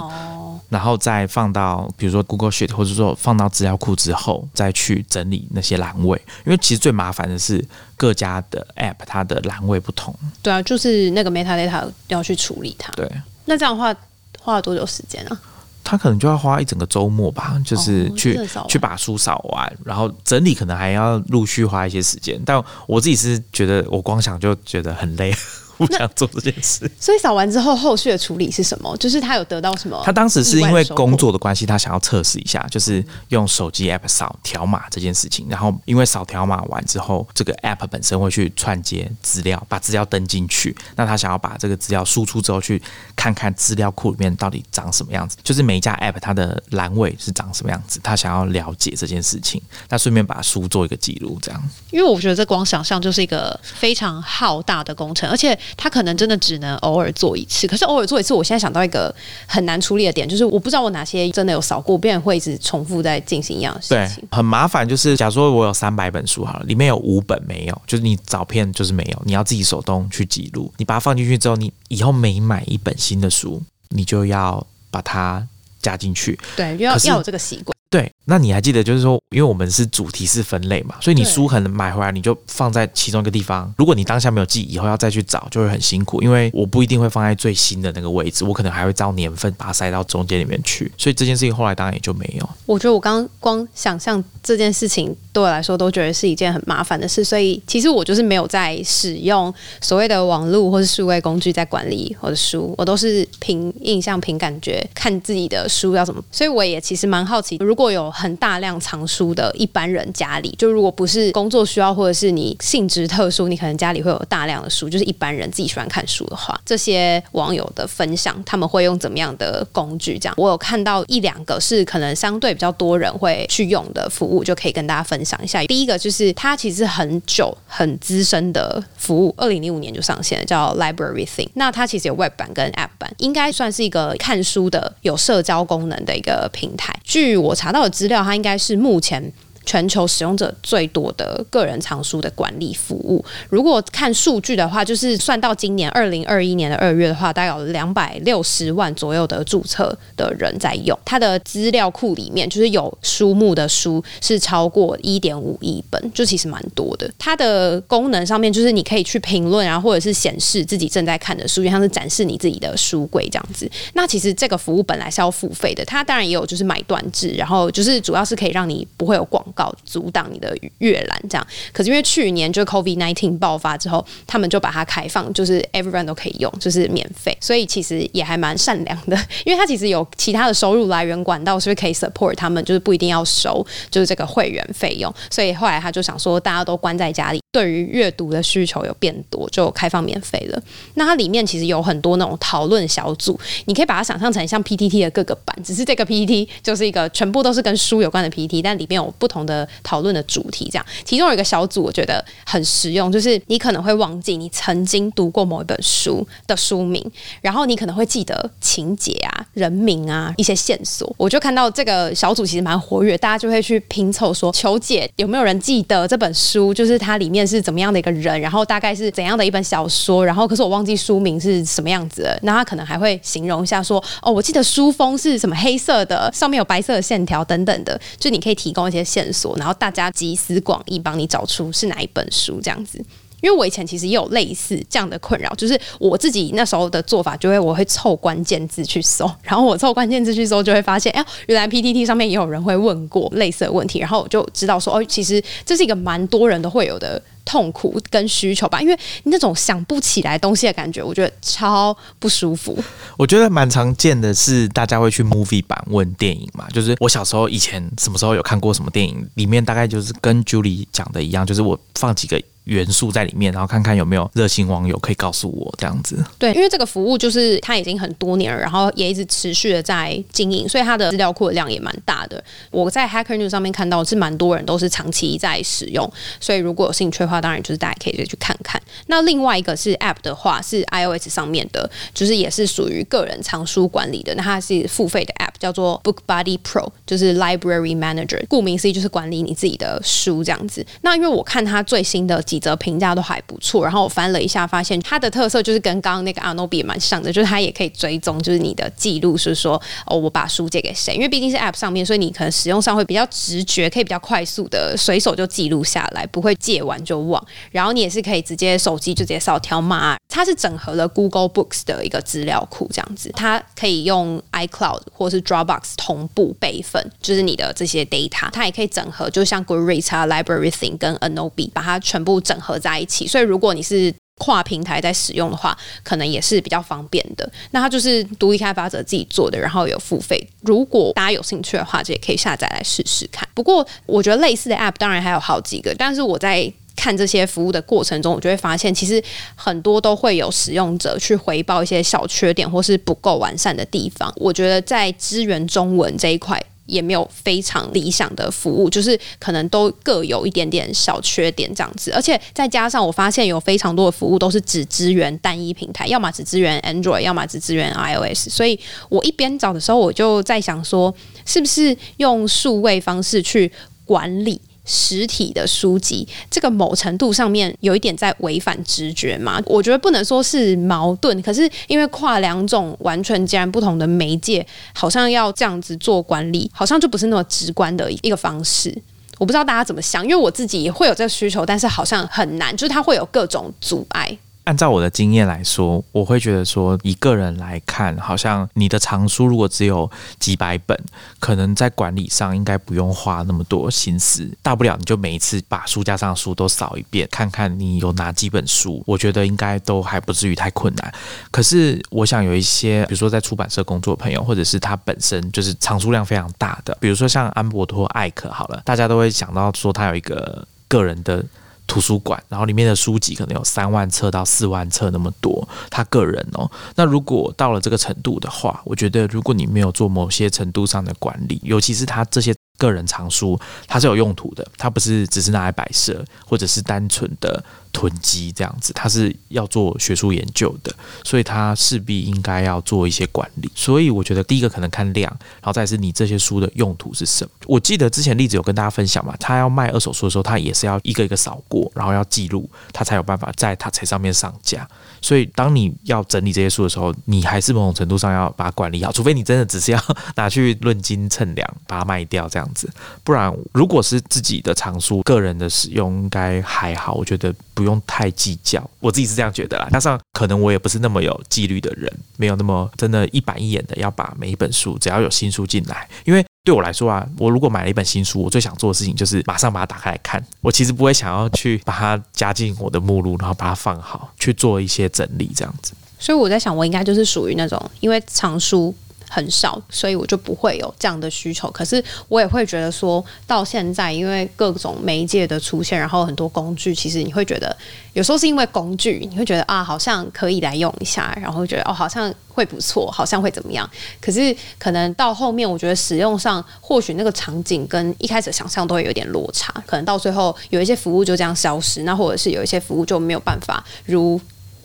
然后再放到比如说 Google Sheet，或者说放到资料库之后，再去整理那些栏位。因为其实最麻烦的是各家的 App 它的栏位不同。对啊，就是那个 Metadata 要去处理它。对，那这样的话花了多久时间啊？他可能就要花一整个周末吧，就是去去把书扫完，然后整理，可能还要陆续花一些时间。但我自己是觉得，我光想就觉得很累。不想做这件事，所以扫完之后，后续的处理是什么？就是他有得到什么？他当时是因为工作的关系，他想要测试一下，就是用手机 app 扫条码这件事情。然后因为扫条码完之后，这个 app 本身会去串接资料，把资料登进去。那他想要把这个资料输出之后，去看看资料库里面到底长什么样子，就是每一家 app 它的栏位是长什么样子。他想要了解这件事情，那顺便把书做一个记录，这样。因为我觉得这光想象就是一个非常浩大的工程，而且。他可能真的只能偶尔做一次，可是偶尔做一次，我现在想到一个很难处理的点，就是我不知道我哪些真的有扫过，别人会一直重复在进行一样的事情。对，很麻烦。就是假如说我有三百本书好了，里面有五本没有，就是你照片就是没有，你要自己手动去记录。你把它放进去之后，你以后每买一本新的书，你就要把它加进去。对，要要有这个习惯。对，那你还记得，就是说，因为我们是主题式分类嘛，所以你书可能买回来你就放在其中一个地方。如果你当下没有记，以后要再去找就会很辛苦，因为我不一定会放在最新的那个位置，我可能还会照年份把它塞到中间里面去。所以这件事情后来当然也就没有。我觉得我刚刚光想象这件事情对我来说都觉得是一件很麻烦的事，所以其实我就是没有在使用所谓的网络或是数位工具在管理我的书，我都是凭印象、凭感觉看自己的书要怎么。所以我也其实蛮好奇，如果果有很大量藏书的一般人家里，就如果不是工作需要，或者是你性质特殊，你可能家里会有大量的书，就是一般人自己喜欢看书的话，这些网友的分享，他们会用怎么样的工具？这样，我有看到一两个是可能相对比较多人会去用的服务，就可以跟大家分享一下。第一个就是它其实很久、很资深的服务，二零零五年就上线了，叫 Library Thing。那它其实有 Web 版跟 App 版，应该算是一个看书的有社交功能的一个平台。据我查到的资料，它应该是目前。全球使用者最多的个人藏书的管理服务，如果看数据的话，就是算到今年二零二一年的二月的话，大概有两百六十万左右的注册的人在用。它的资料库里面，就是有书目的书是超过一点五亿本，就其实蛮多的。它的功能上面就是你可以去评论啊，或者是显示自己正在看的书，像是展示你自己的书柜这样子。那其实这个服务本来是要付费的，它当然也有就是买断制，然后就是主要是可以让你不会有广。告阻挡你的阅览，这样。可是因为去年就 COVID nineteen 爆发之后，他们就把它开放，就是 everyone 都可以用，就是免费。所以其实也还蛮善良的，因为它其实有其他的收入来源管道，是不是可以 support 他们？就是不一定要收，就是这个会员费用。所以后来他就想说，大家都关在家里，对于阅读的需求有变多，就开放免费了。那它里面其实有很多那种讨论小组，你可以把它想象成像 PTT 的各个版，只是这个 PTT 就是一个全部都是跟书有关的 PTT，但里面有不同。的讨论的主题，这样，其中有一个小组，我觉得很实用，就是你可能会忘记你曾经读过某一本书的书名，然后你可能会记得情节啊、人名啊一些线索。我就看到这个小组其实蛮活跃，大家就会去拼凑说，求解有没有人记得这本书，就是它里面是怎么样的一个人，然后大概是怎样的一本小说，然后可是我忘记书名是什么样子了。那他可能还会形容一下说，哦，我记得书封是什么黑色的，上面有白色的线条等等的，就你可以提供一些线。索，然后大家集思广益，帮你找出是哪一本书这样子。因为我以前其实也有类似这样的困扰，就是我自己那时候的做法，就会我会凑关键字去搜，然后我凑关键字去搜，就会发现，哎，原来 PTT 上面也有人会问过类似的问题，然后我就知道说，哦，其实这是一个蛮多人都会有的。痛苦跟需求吧，因为那种想不起来东西的感觉，我觉得超不舒服。我觉得蛮常见的是，大家会去 movie 版问电影嘛，就是我小时候以前什么时候有看过什么电影，里面大概就是跟 Julie 讲的一样，就是我放几个。元素在里面，然后看看有没有热心网友可以告诉我这样子。对，因为这个服务就是它已经很多年了，然后也一直持续的在经营，所以它的资料库的量也蛮大的。我在 Hacker News 上面看到是蛮多人都是长期在使用，所以如果有兴趣的话，当然就是大家可以去看看。那另外一个是 App 的话，是 iOS 上面的，就是也是属于个人藏书管理的，那它是付费的 App，叫做 Book Buddy Pro，就是 Library Manager，顾名思义就是管理你自己的书这样子。那因为我看它最新的。几则评价都还不错，然后我翻了一下，发现它的特色就是跟刚刚那个阿诺比蛮像的，就是它也可以追踪，就是你的记录是说哦，我把书借给谁？因为毕竟是 App 上面，所以你可能使用上会比较直觉，可以比较快速的随手就记录下来，不会借完就忘。然后你也是可以直接手机就直接扫条码，它是整合了 Google Books 的一个资料库，这样子，它可以用 iCloud 或是 Dropbox 同步备份，就是你的这些 data，它也可以整合，就像 Goodreads 啊、Library Thing 跟 Anobi，把它全部。整合在一起，所以如果你是跨平台在使用的话，可能也是比较方便的。那它就是独立开发者自己做的，然后有付费。如果大家有兴趣的话，这也可以下载来试试看。不过我觉得类似的 App 当然还有好几个，但是我在看这些服务的过程中，我就会发现，其实很多都会有使用者去回报一些小缺点或是不够完善的地方。我觉得在支援中文这一块。也没有非常理想的服务，就是可能都各有一点点小缺点这样子，而且再加上我发现有非常多的服务都是只支援单一平台，要么只支援 Android，要么只支援 iOS，所以我一边找的时候，我就在想说，是不是用数位方式去管理。实体的书籍，这个某程度上面有一点在违反直觉嘛？我觉得不能说是矛盾，可是因为跨两种完全截然不同的媒介，好像要这样子做管理，好像就不是那么直观的一个方式。我不知道大家怎么想，因为我自己也会有这个需求，但是好像很难，就是它会有各种阻碍。按照我的经验来说，我会觉得说，一个人来看，好像你的藏书如果只有几百本，可能在管理上应该不用花那么多心思，大不了你就每一次把书架上的书都扫一遍，看看你有哪几本书，我觉得应该都还不至于太困难。可是我想有一些，比如说在出版社工作的朋友，或者是他本身就是藏书量非常大的，比如说像安博托艾克，好了，大家都会想到说他有一个个人的。图书馆，然后里面的书籍可能有三万册到四万册那么多，他个人哦。那如果到了这个程度的话，我觉得如果你没有做某些程度上的管理，尤其是他这些个人藏书，它是有用途的，它不是只是拿来摆设，或者是单纯的。囤积这样子，他是要做学术研究的，所以他势必应该要做一些管理。所以我觉得第一个可能看量，然后再是你这些书的用途是什么。我记得之前例子有跟大家分享嘛，他要卖二手书的时候，他也是要一个一个扫过，然后要记录，他才有办法在他才上面上架。所以当你要整理这些书的时候，你还是某种程度上要把它管理好，除非你真的只是要拿去论斤称两把它卖掉这样子，不然如果是自己的藏书、个人的使用，应该还好。我觉得不。不用太计较，我自己是这样觉得啦。加上可能我也不是那么有纪律的人，没有那么真的一板一眼的要把每一本书，只要有新书进来。因为对我来说啊，我如果买了一本新书，我最想做的事情就是马上把它打开来看。我其实不会想要去把它加进我的目录，然后把它放好，去做一些整理这样子。所以我在想，我应该就是属于那种因为藏书。很少，所以我就不会有这样的需求。可是我也会觉得说，到现在因为各种媒介的出现，然后很多工具，其实你会觉得有时候是因为工具，你会觉得啊，好像可以来用一下，然后觉得哦，好像会不错，好像会怎么样。可是可能到后面，我觉得使用上或许那个场景跟一开始想象都会有点落差，可能到最后有一些服务就这样消失，那或者是有一些服务就没有办法如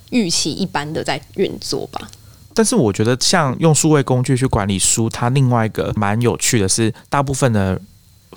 预期一般的在运作吧。但是我觉得，像用数位工具去管理书，它另外一个蛮有趣的是，大部分的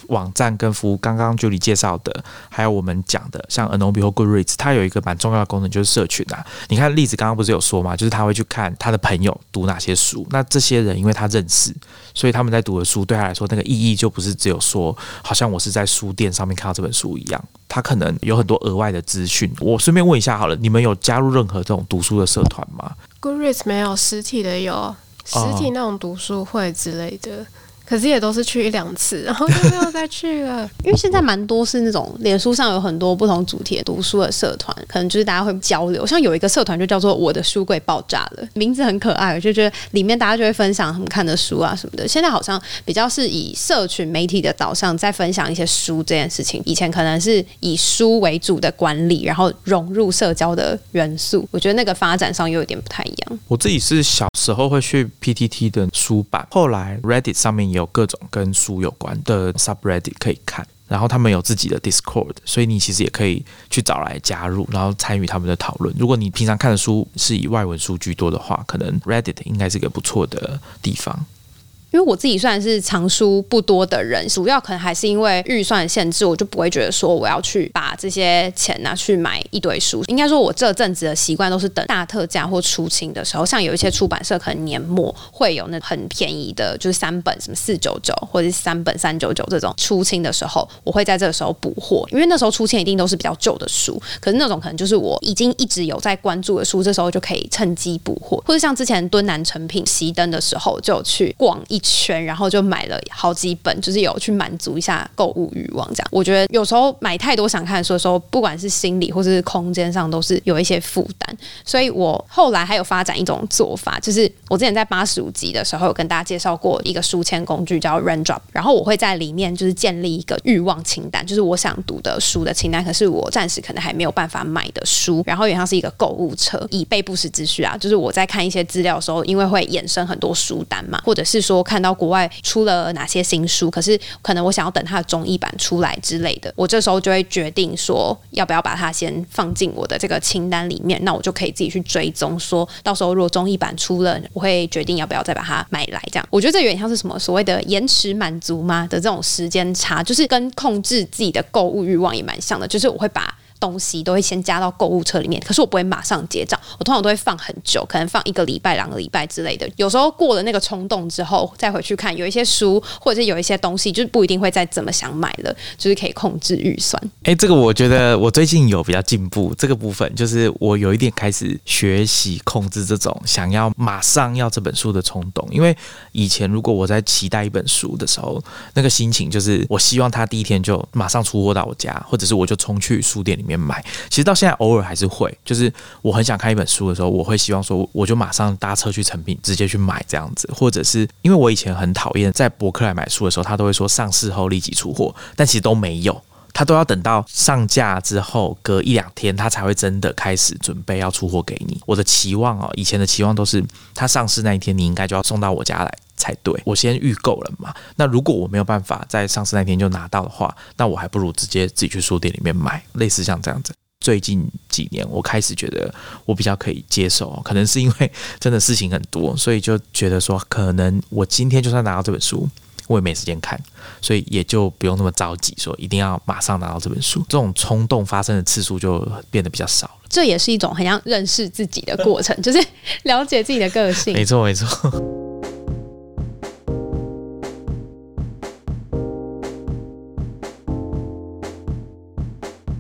网站跟服务，刚刚 Julie 介绍的，还有我们讲的，像 Anobi 或 Goodreads，它有一个蛮重要的功能，就是社群啊。你看例子，刚刚不是有说嘛，就是他会去看他的朋友读哪些书，那这些人因为他认识，所以他们在读的书对他来说，那个意义就不是只有说，好像我是在书店上面看到这本书一样，他可能有很多额外的资讯。我顺便问一下好了，你们有加入任何这种读书的社团吗？Goodreads 没有实体的，有实体那种读书会之类的。可是也都是去一两次，然后就没有再去了。因为现在蛮多是那种脸书上有很多不同主题的读书的社团，可能就是大家会交流。像有一个社团就叫做“我的书柜爆炸了”，名字很可爱，我就觉得里面大家就会分享他们看的书啊什么的。现在好像比较是以社群媒体的导向在分享一些书这件事情。以前可能是以书为主的管理，然后融入社交的元素。我觉得那个发展上又有点不太一样。我自己是小时候会去 PTT 的书版，后来 Reddit 上面有。各种跟书有关的 subreddit 可以看，然后他们有自己的 Discord，所以你其实也可以去找来加入，然后参与他们的讨论。如果你平常看的书是以外文书居多的话，可能 Reddit 应该是个不错的地方。因为我自己算是藏书不多的人，主要可能还是因为预算限制，我就不会觉得说我要去把这些钱拿去买一堆书。应该说，我这阵子的习惯都是等大特价或出清的时候，像有一些出版社可能年末会有那很便宜的，就是三本什么四九九或者是三本三九九这种出清的时候，我会在这个时候补货，因为那时候出清一定都是比较旧的书，可是那种可能就是我已经一直有在关注的书，这时候就可以趁机补货，或者像之前敦南成品熄灯的时候，就去逛一。圈，然后就买了好几本，就是有去满足一下购物欲望。这样，我觉得有时候买太多想看的书的时候，不管是心理或者是空间上，都是有一些负担。所以我后来还有发展一种做法，就是我之前在八十五集的时候有跟大家介绍过一个书签工具叫 Randrop，然后我会在里面就是建立一个欲望清单，就是我想读的书的清单，可是我暂时可能还没有办法买的书，然后也像是一个购物车，以备不时之需啊。就是我在看一些资料的时候，因为会衍生很多书单嘛，或者是说。看到国外出了哪些新书，可是可能我想要等它的中译版出来之类的，我这时候就会决定说要不要把它先放进我的这个清单里面，那我就可以自己去追踪，说到时候如果中译版出了，我会决定要不要再把它买来。这样，我觉得这有点像是什么所谓的延迟满足吗的这种时间差，就是跟控制自己的购物欲望也蛮像的，就是我会把。东西都会先加到购物车里面，可是我不会马上结账，我通常都会放很久，可能放一个礼拜、两个礼拜之类的。有时候过了那个冲动之后，再回去看，有一些书或者是有一些东西，就是不一定会再怎么想买了，就是可以控制预算。哎，这个我觉得我最近有比较进步，这个部分就是我有一点开始学习控制这种想要马上要这本书的冲动，因为以前如果我在期待一本书的时候，那个心情就是我希望它第一天就马上出货到我家，或者是我就冲去书店里面买。其实到现在偶尔还是会，就是我很想看一本书的时候，我会希望说我就马上搭车去成品直接去买这样子，或者是因为我以前很讨厌在博客来买书的时候，他都会说上市后立即出货，但其实都没有。他都要等到上架之后，隔一两天，他才会真的开始准备要出货给你。我的期望哦，以前的期望都是他上市那一天，你应该就要送到我家来才对。我先预购了嘛，那如果我没有办法在上市那天就拿到的话，那我还不如直接自己去书店里面买。类似像这样子，最近几年我开始觉得我比较可以接受，可能是因为真的事情很多，所以就觉得说，可能我今天就算拿到这本书。我也没时间看，所以也就不用那么着急，说一定要马上拿到这本书。这种冲动发生的次数就变得比较少了。这也是一种很像认识自己的过程，就是了解自己的个性。没错，没错。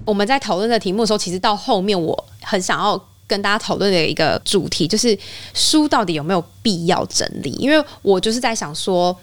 我们在讨论的题目的时候，其实到后面我很想要跟大家讨论的一个主题，就是书到底有没有必要整理？因为我就是在想说。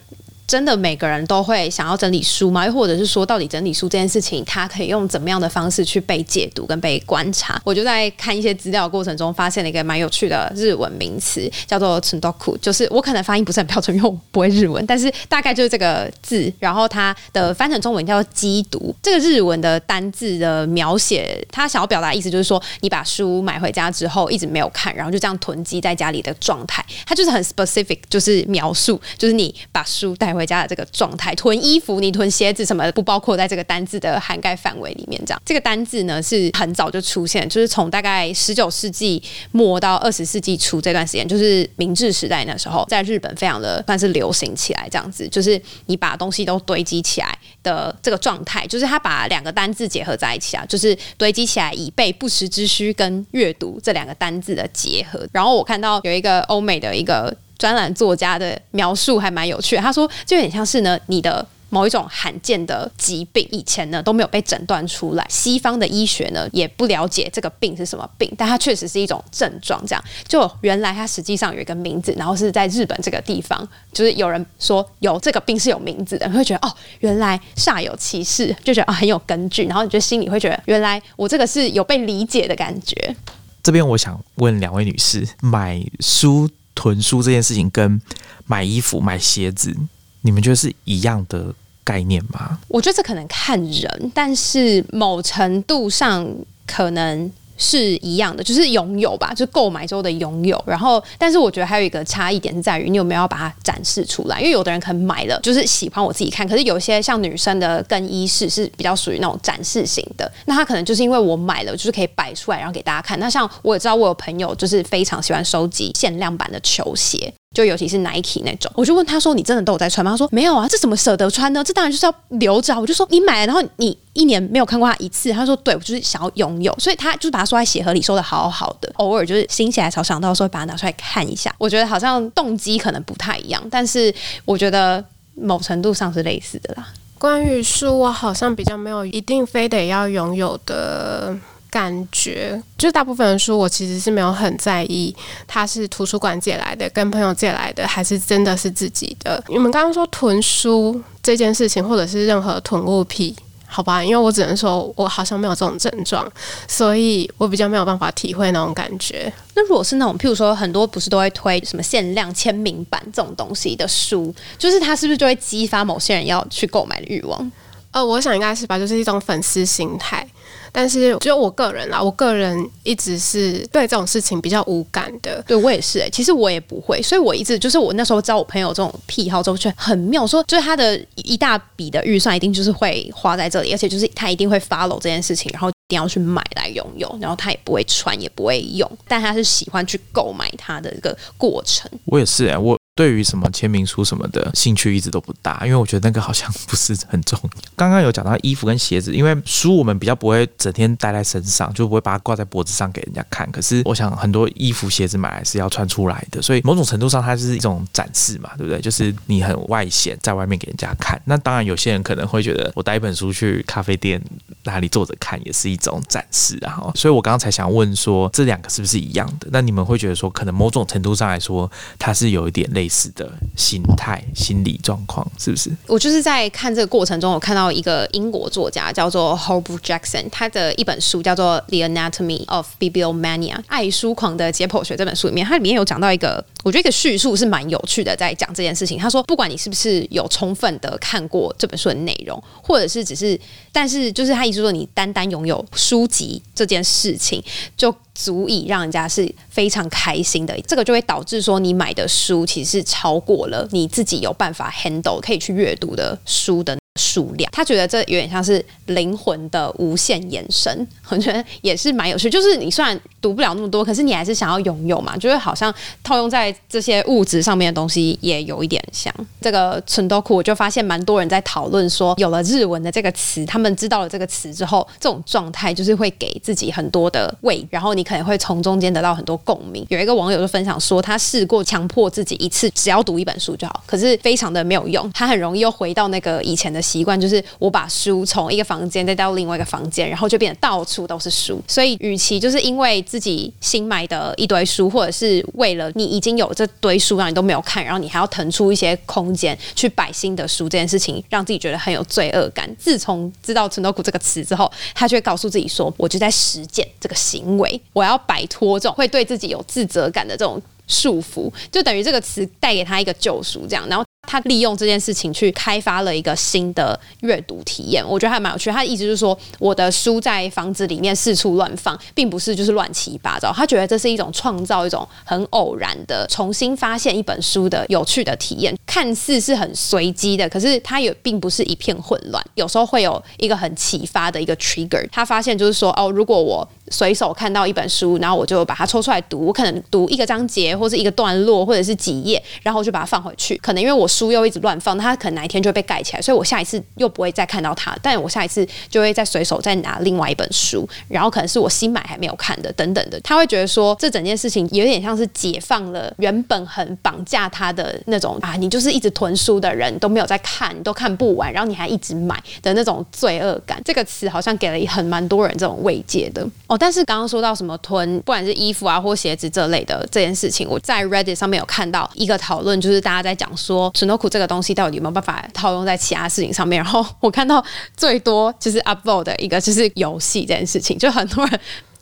真的每个人都会想要整理书吗？又或者是说，到底整理书这件事情，它可以用怎么样的方式去被解读跟被观察？我就在看一些资料过程中，发现了一个蛮有趣的日文名词，叫做 “chundoku”。就是我可能发音不是很标准，因为我不会日文，但是大概就是这个字。然后它的翻成中文叫“机读”。这个日文的单字的描写，它想要表达意思就是说，你把书买回家之后一直没有看，然后就这样囤积在家里的状态。它就是很 specific，就是描述，就是你把书带回。回家的这个状态，囤衣服、你囤鞋子什么的，不包括在这个单字的涵盖范围里面。这样，这个单字呢是很早就出现，就是从大概十九世纪末到二十世纪初这段时间，就是明治时代那时候，在日本非常的算是流行起来。这样子，就是你把东西都堆积起来的这个状态，就是他把两个单字结合在一起啊，就是堆积起来以备不时之需跟阅读这两个单字的结合。然后我看到有一个欧美的一个。专栏作家的描述还蛮有趣，他说就有点像是呢，你的某一种罕见的疾病，以前呢都没有被诊断出来，西方的医学呢也不了解这个病是什么病，但它确实是一种症状。这样，就原来它实际上有一个名字，然后是在日本这个地方，就是有人说有这个病是有名字的，你会觉得哦，原来煞有其事，就觉得啊很有根据，然后你就心里会觉得，原来我这个是有被理解的感觉。这边我想问两位女士，买书。囤书这件事情跟买衣服、买鞋子，你们觉得是一样的概念吗？我觉得这可能看人，但是某程度上可能。是一样的，就是拥有吧，就是购买之后的拥有。然后，但是我觉得还有一个差异点是在于，你有没有要把它展示出来？因为有的人可能买了，就是喜欢我自己看。可是有些像女生的更衣室是比较属于那种展示型的，那他可能就是因为我买了，就是可以摆出来，然后给大家看。那像我也知道，我有朋友就是非常喜欢收集限量版的球鞋。就尤其是 Nike 那种，我就问他说：“你真的都有在穿吗？”他说：“没有啊，这怎么舍得穿呢？这当然就是要留着。”我就说：“你买了，然后你一年没有看过它一次。”他说：“对，我就是想要拥有，所以他就是把它收在鞋盒里，收的好好的。偶尔就是心血来潮想到时候把它拿出来看一下。我觉得好像动机可能不太一样，但是我觉得某程度上是类似的啦。关于书，我好像比较没有一定非得要拥有的。感觉就是大部分的书，我其实是没有很在意，它是图书馆借来的，跟朋友借来的，还是真的是自己的。你们刚刚说囤书这件事情，或者是任何囤物癖，好吧？因为我只能说我好像没有这种症状，所以我比较没有办法体会那种感觉。那如果是那种，譬如说很多不是都会推什么限量签名版这种东西的书，就是它是不是就会激发某些人要去购买的欲望？呃，我想应该是吧，就是一种粉丝心态。但是，只有我个人啦，我个人一直是对这种事情比较无感的。对我也是，哎，其实我也不会，所以我一直就是我那时候知道我朋友这种癖好之后，觉得很妙，说就是他的一大笔的预算一定就是会花在这里，而且就是他一定会 follow 这件事情，然后一定要去买来拥有，然后他也不会穿，也不会用，但他是喜欢去购买它的一个过程。我也是，哎，我。对于什么签名书什么的兴趣一直都不大，因为我觉得那个好像不是很重要。刚刚有讲到衣服跟鞋子，因为书我们比较不会整天带在身上，就不会把它挂在脖子上给人家看。可是我想很多衣服鞋子买来是要穿出来的，所以某种程度上它是一种展示嘛，对不对？就是你很外显，在外面给人家看。那当然有些人可能会觉得我带一本书去咖啡店哪里坐着看也是一种展示，然后，所以我刚刚才想问说这两个是不是一样的？那你们会觉得说可能某种程度上来说它是有一点类似的心态、心理状况，是不是？我就是在看这个过程中，我看到一个英国作家叫做 Hobbro Jackson，他的一本书叫做《The Anatomy of Bibliomania》爱书狂的解剖学这本书里面，它里面有讲到一个，我觉得一个叙述是蛮有趣的，在讲这件事情。他说，不管你是不是有充分的看过这本书的内容，或者是只是，但是就是他意思说，你单单拥有书籍这件事情，就足以让人家是非常开心的。这个就会导致说，你买的书其实是超过了你自己有办法 handle 可以去阅读的书的。数量，他觉得这有点像是灵魂的无限延伸，我觉得也是蛮有趣。就是你虽然读不了那么多，可是你还是想要拥有嘛，就是好像套用在这些物质上面的东西也有一点像。这个存多库，我就发现蛮多人在讨论说，有了日文的这个词，他们知道了这个词之后，这种状态就是会给自己很多的慰，然后你可能会从中间得到很多共鸣。有一个网友就分享说，他试过强迫自己一次只要读一本书就好，可是非常的没有用，他很容易又回到那个以前的。习惯就是我把书从一个房间带到另外一个房间，然后就变得到处都是书。所以，与其就是因为自己新买的一堆书，或者是为了你已经有这堆书让你都没有看，然后你还要腾出一些空间去摆新的书，这件事情让自己觉得很有罪恶感。自从知道“存多苦”这个词之后，他就会告诉自己说：“我就在实践这个行为，我要摆脱这种会对自己有自责感的这种束缚。”就等于这个词带给他一个救赎，这样，然后。他利用这件事情去开发了一个新的阅读体验，我觉得还蛮有趣。他的意思就是说，我的书在房子里面四处乱放，并不是就是乱七八糟。他觉得这是一种创造一种很偶然的重新发现一本书的有趣的体验，看似是很随机的，可是它也并不是一片混乱。有时候会有一个很启发的一个 trigger。他发现就是说，哦，如果我随手看到一本书，然后我就把它抽出来读，我可能读一个章节或者一个段落或者是几页，然后就把它放回去。可能因为我书又一直乱放，它可能哪一天就会被盖起来，所以我下一次又不会再看到它。但我下一次就会再随手再拿另外一本书，然后可能是我新买还没有看的等等的。他会觉得说，这整件事情有点像是解放了原本很绑架他的那种啊，你就是一直囤书的人都没有在看，都看不完，然后你还一直买的那种罪恶感。这个词好像给了很蛮多人这种慰藉的哦。但是刚刚说到什么囤，不管是衣服啊或鞋子这类的这件事情，我在 Reddit 上面有看到一个讨论，就是大家在讲说 s n o k u 这个东西到底有没有办法套用在其他事情上面。然后我看到最多就是 upvote 的一个就是游戏这件事情，就很多人。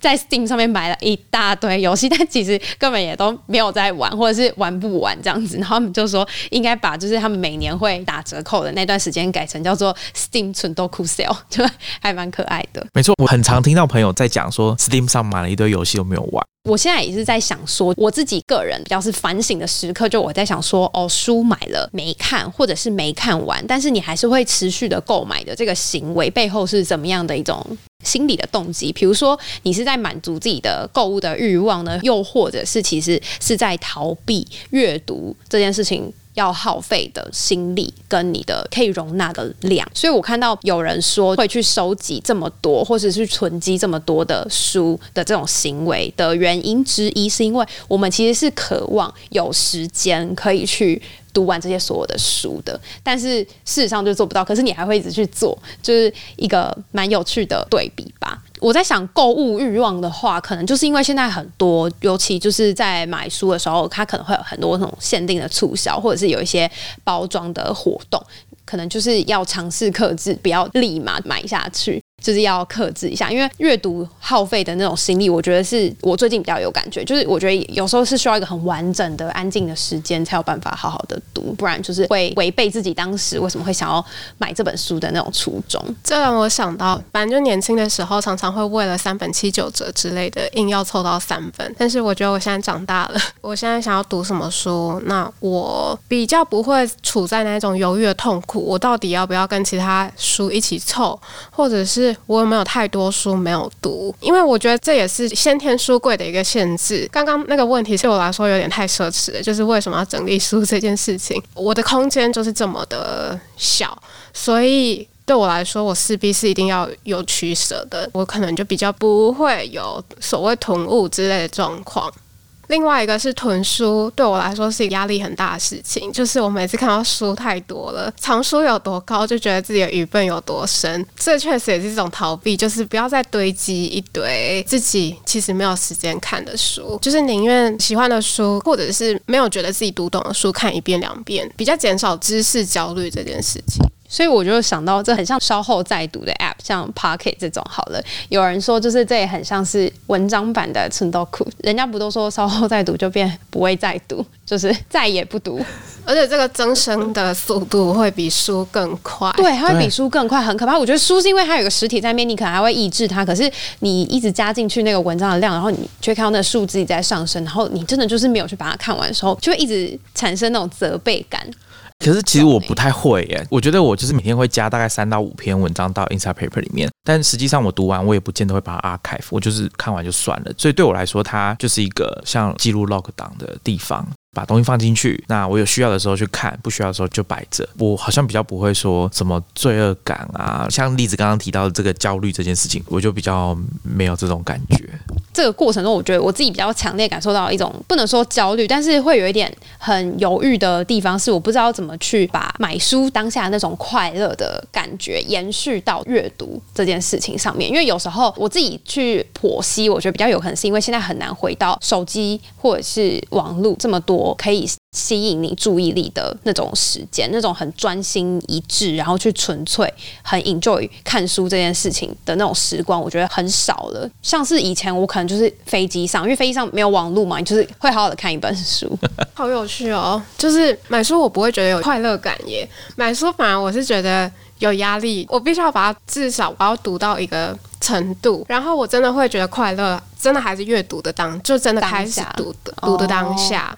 在 Steam 上面买了一大堆游戏，但其实根本也都没有在玩，或者是玩不完这样子。然后他们就说，应该把就是他们每年会打折扣的那段时间改成叫做 Steam 存多酷 Sale，就还蛮可爱的。没错，我很常听到朋友在讲说，Steam 上买了一堆游戏都没有玩。我现在也是在想说，我自己个人比较是反省的时刻，就我在想说，哦，书买了没看，或者是没看完，但是你还是会持续的购买的这个行为背后是怎么样的一种心理的动机？比如说，你是在满足自己的购物的欲望呢，又或者是其实是在逃避阅读这件事情？要耗费的心力跟你的可以容纳的量，所以我看到有人说会去收集这么多，或者是存积这么多的书的这种行为的原因之一，是因为我们其实是渴望有时间可以去读完这些所有的书的，但是事实上就做不到。可是你还会一直去做，就是一个蛮有趣的对比吧。我在想购物欲望的话，可能就是因为现在很多，尤其就是在买书的时候，它可能会有很多那种限定的促销，或者是有一些包装的活动，可能就是要尝试克制，不要立马买下去。就是要克制一下，因为阅读耗费的那种心力，我觉得是我最近比较有感觉。就是我觉得有时候是需要一个很完整的、安静的时间，才有办法好好的读，不然就是会违背自己当时为什么会想要买这本书的那种初衷。这让我想到，反正就年轻的时候，常常会为了三本七九折之类的，硬要凑到三本。但是我觉得我现在长大了，我现在想要读什么书，那我比较不会处在那种犹豫的痛苦，我到底要不要跟其他书一起凑，或者是。我有没有太多书没有读，因为我觉得这也是先天书柜的一个限制。刚刚那个问题对我来说有点太奢侈了，就是为什么要整理书这件事情，我的空间就是这么的小，所以对我来说，我势必是一定要有取舍的。我可能就比较不会有所谓囤物之类的状况。另外一个是囤书，对我来说是压力很大的事情。就是我每次看到书太多了，藏书有多高，就觉得自己的愚笨有多深。这确实也是一种逃避，就是不要再堆积一堆自己其实没有时间看的书，就是宁愿喜欢的书，或者是没有觉得自己读懂的书看一遍两遍，比较减少知识焦虑这件事情。所以我就想到，这很像稍后再读的 App，像 Pocket 这种好了。有人说，就是这也很像是文章版的 c h n d o k u 人家不都说稍后再读就变不会再读，就是再也不读。而且这个增生的速度会比书更快，对，它会比书更快，很可怕。我觉得书是因为它有个实体在面，你可能还会抑制它。可是你一直加进去那个文章的量，然后你却看到那个数字在上升，然后你真的就是没有去把它看完的时候，就会一直产生那种责备感。可是其实我不太会耶，我觉得我就是每天会加大概三到五篇文章到 Inside Paper 里面，但实际上我读完我也不见得会把它 archive，我就是看完就算了。所以对我来说，它就是一个像记录 log 档的地方。把东西放进去，那我有需要的时候去看，不需要的时候就摆着。我好像比较不会说什么罪恶感啊，像例子刚刚提到的这个焦虑这件事情，我就比较没有这种感觉。这个过程中，我觉得我自己比较强烈感受到一种不能说焦虑，但是会有一点很犹豫的地方，是我不知道怎么去把买书当下那种快乐的感觉延续到阅读这件事情上面。因为有时候我自己去剖析，我觉得比较有可能是因为现在很难回到手机或者是网络这么多。可以吸引你注意力的那种时间，那种很专心一致，然后去纯粹很 enjoy 看书这件事情的那种时光，我觉得很少了。像是以前我可能就是飞机上，因为飞机上没有网络嘛，你就是会好好的看一本书，好有趣哦。就是买书我不会觉得有快乐感耶，买书反而我是觉得有压力，我必须要把它至少我要读到一个程度，然后我真的会觉得快乐，真的还是阅读的当，就真的开始读的读的当下。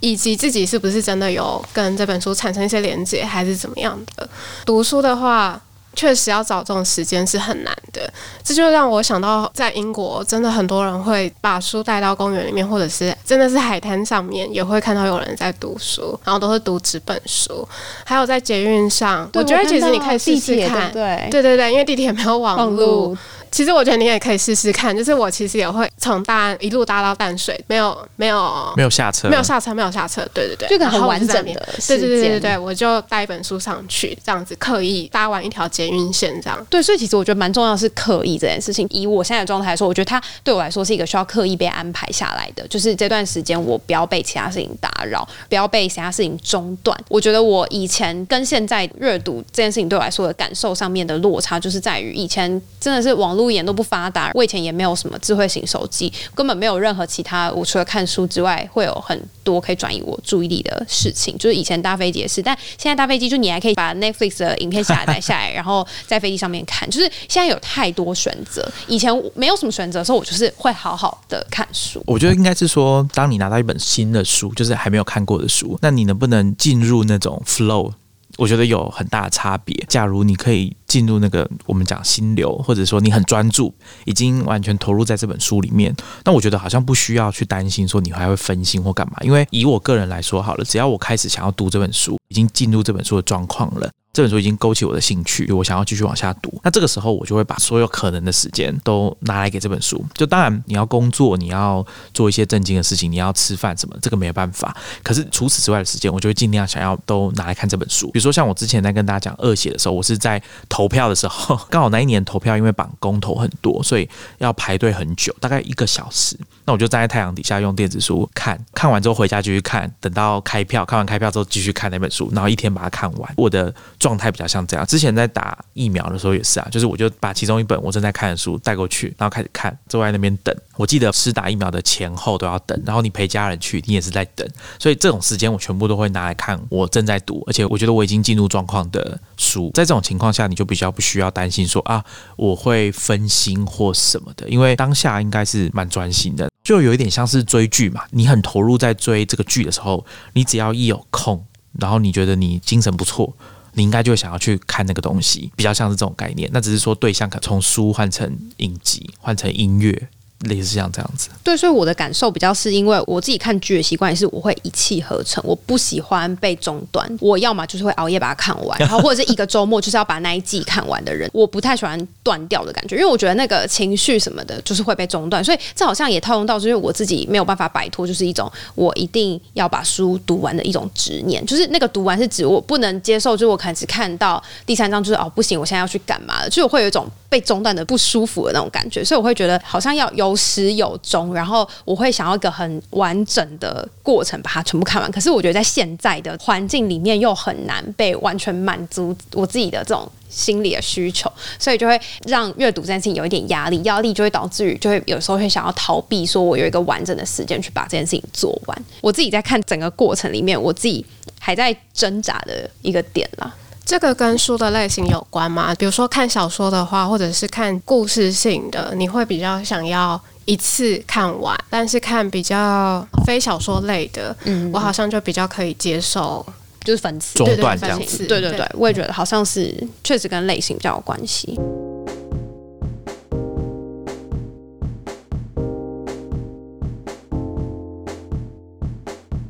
以及自己是不是真的有跟这本书产生一些连接，还是怎么样的？读书的话，确实要找这种时间是很难的。这就让我想到，在英国真的很多人会把书带到公园里面，或者是真的是海滩上面，也会看到有人在读书，然后都是读纸本书。还有在捷运上，我觉得其实你可以试试看，对对对对，因为地铁没有网络。其实我觉得你也可以试试看，就是我其实也会从大安一路搭到淡水，没有没有没有下车，没有下车，没有下车，对对对，这个很完整的，对对对对对，我就带一本书上去，这样子刻意搭完一条捷运线，这样。对，所以其实我觉得蛮重要是刻意这件事情。以我现在的状态来说，我觉得它对我来说是一个需要刻意被安排下来的，就是这段时间我不要被其他事情打扰，不要被其他事情中断。我觉得我以前跟现在阅读这件事情对我来说的感受上面的落差，就是在于以前真的是网络一点都不发达。我以前也没有什么智慧型手机，根本没有任何其他。我除了看书之外，会有很多可以转移我注意力的事情。就是以前搭飞机也是，但现在搭飞机就你还可以把 Netflix 的影片下载下来，然后在飞机上面看。就是现在有太多选择，以前没有什么选择的时候，我就是会好好的看书。我觉得应该是说，当你拿到一本新的书，就是还没有看过的书，那你能不能进入那种 flow？我觉得有很大的差别。假如你可以进入那个我们讲心流，或者说你很专注，已经完全投入在这本书里面，那我觉得好像不需要去担心说你还会分心或干嘛。因为以我个人来说，好了，只要我开始想要读这本书，已经进入这本书的状况了。这本书已经勾起我的兴趣，我想要继续往下读。那这个时候，我就会把所有可能的时间都拿来给这本书。就当然，你要工作，你要做一些正经的事情，你要吃饭什么，这个没有办法。可是除此之外的时间，我就会尽量想要都拿来看这本书。比如说，像我之前在跟大家讲恶写的时候，我是在投票的时候，刚好那一年投票，因为绑公投很多，所以要排队很久，大概一个小时。那我就站在太阳底下用电子书看，看完之后回家继续看，等到开票，看完开票之后继续看那本书，然后一天把它看完。我的状态比较像这样，之前在打疫苗的时候也是啊，就是我就把其中一本我正在看的书带过去，然后开始看，坐在那边等。我记得是打疫苗的前后都要等，然后你陪家人去，你也是在等，所以这种时间我全部都会拿来看我正在读，而且我觉得我已经进入状况的书。在这种情况下，你就比较不需要担心说啊我会分心或什么的，因为当下应该是蛮专心的，就有一点像是追剧嘛，你很投入在追这个剧的时候，你只要一有空，然后你觉得你精神不错。你应该就会想要去看那个东西，比较像是这种概念。那只是说对象可从书换成影集，换成音乐。类似像这样子，对，所以我的感受比较是因为我自己看剧的习惯也是我会一气呵成，我不喜欢被中断，我要么就是会熬夜把它看完，然后或者是一个周末就是要把那一季看完的人，我不太喜欢断掉的感觉，因为我觉得那个情绪什么的，就是会被中断，所以这好像也套用到，就是我自己没有办法摆脱，就是一种我一定要把书读完的一种执念，就是那个读完是指我不能接受，就是我可能只看到第三章，就是哦不行，我现在要去干嘛了，就会有一种被中断的不舒服的那种感觉，所以我会觉得好像要有。始有终，然后我会想要一个很完整的过程把它全部看完。可是我觉得在现在的环境里面又很难被完全满足我自己的这种心理的需求，所以就会让阅读这件事情有一点压力，压力就会导致于就会有时候会想要逃避，说我有一个完整的时间去把这件事情做完。我自己在看整个过程里面，我自己还在挣扎的一个点啦。这个跟书的类型有关吗？比如说看小说的话，或者是看故事性的，你会比较想要一次看完；但是看比较非小说类的，嗯，我好像就比较可以接受，就是粉丝中断这样子。对对对，我也觉得好像是确实跟类型比较有关系。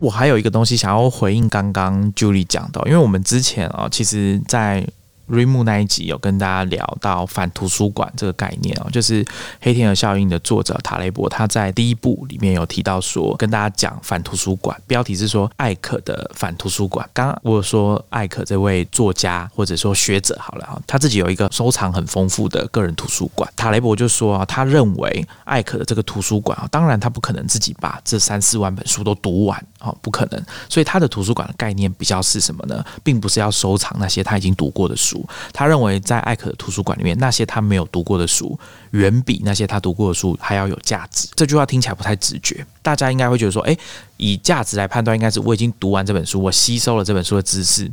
我还有一个东西想要回应刚刚 Julie 讲到，因为我们之前啊，其实，在。瑞木那一集有跟大家聊到反图书馆这个概念哦，就是《黑天鹅效应》的作者塔雷伯他在第一部里面有提到说，跟大家讲反图书馆，标题是说艾可的反图书馆。刚刚我说艾可这位作家或者说学者好了哈，他自己有一个收藏很丰富的个人图书馆。塔雷伯就说啊，他认为艾可的这个图书馆啊，当然他不可能自己把这三四万本书都读完啊，不可能。所以他的图书馆的概念比较是什么呢？并不是要收藏那些他已经读过的书。他认为，在艾可的图书馆里面，那些他没有读过的书，远比那些他读过的书还要有价值。这句话听起来不太直觉，大家应该会觉得说，诶，以价值来判断，应该是我已经读完这本书，我吸收了这本书的知识。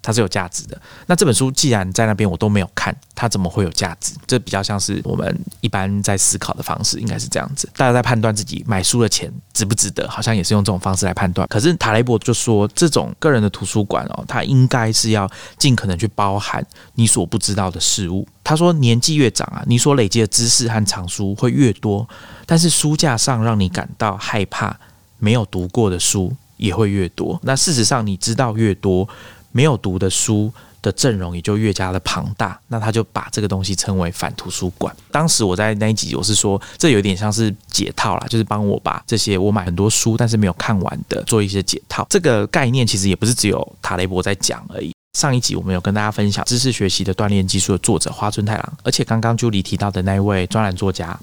它是有价值的。那这本书既然在那边我都没有看，它怎么会有价值？这比较像是我们一般在思考的方式，应该是这样子。大家在判断自己买书的钱值不值得，好像也是用这种方式来判断。可是塔雷伯就说，这种个人的图书馆哦，它应该是要尽可能去包含你所不知道的事物。他说，年纪越长啊，你所累积的知识和藏书会越多，但是书架上让你感到害怕、没有读过的书也会越多。那事实上，你知道越多。没有读的书的阵容也就越加的庞大，那他就把这个东西称为反图书馆。当时我在那一集我是说，这有点像是解套啦，就是帮我把这些我买很多书但是没有看完的做一些解套。这个概念其实也不是只有塔雷伯在讲而已。上一集我们有跟大家分享知识学习的锻炼技术的作者花村太郎，而且刚刚朱莉提到的那一位专栏作家，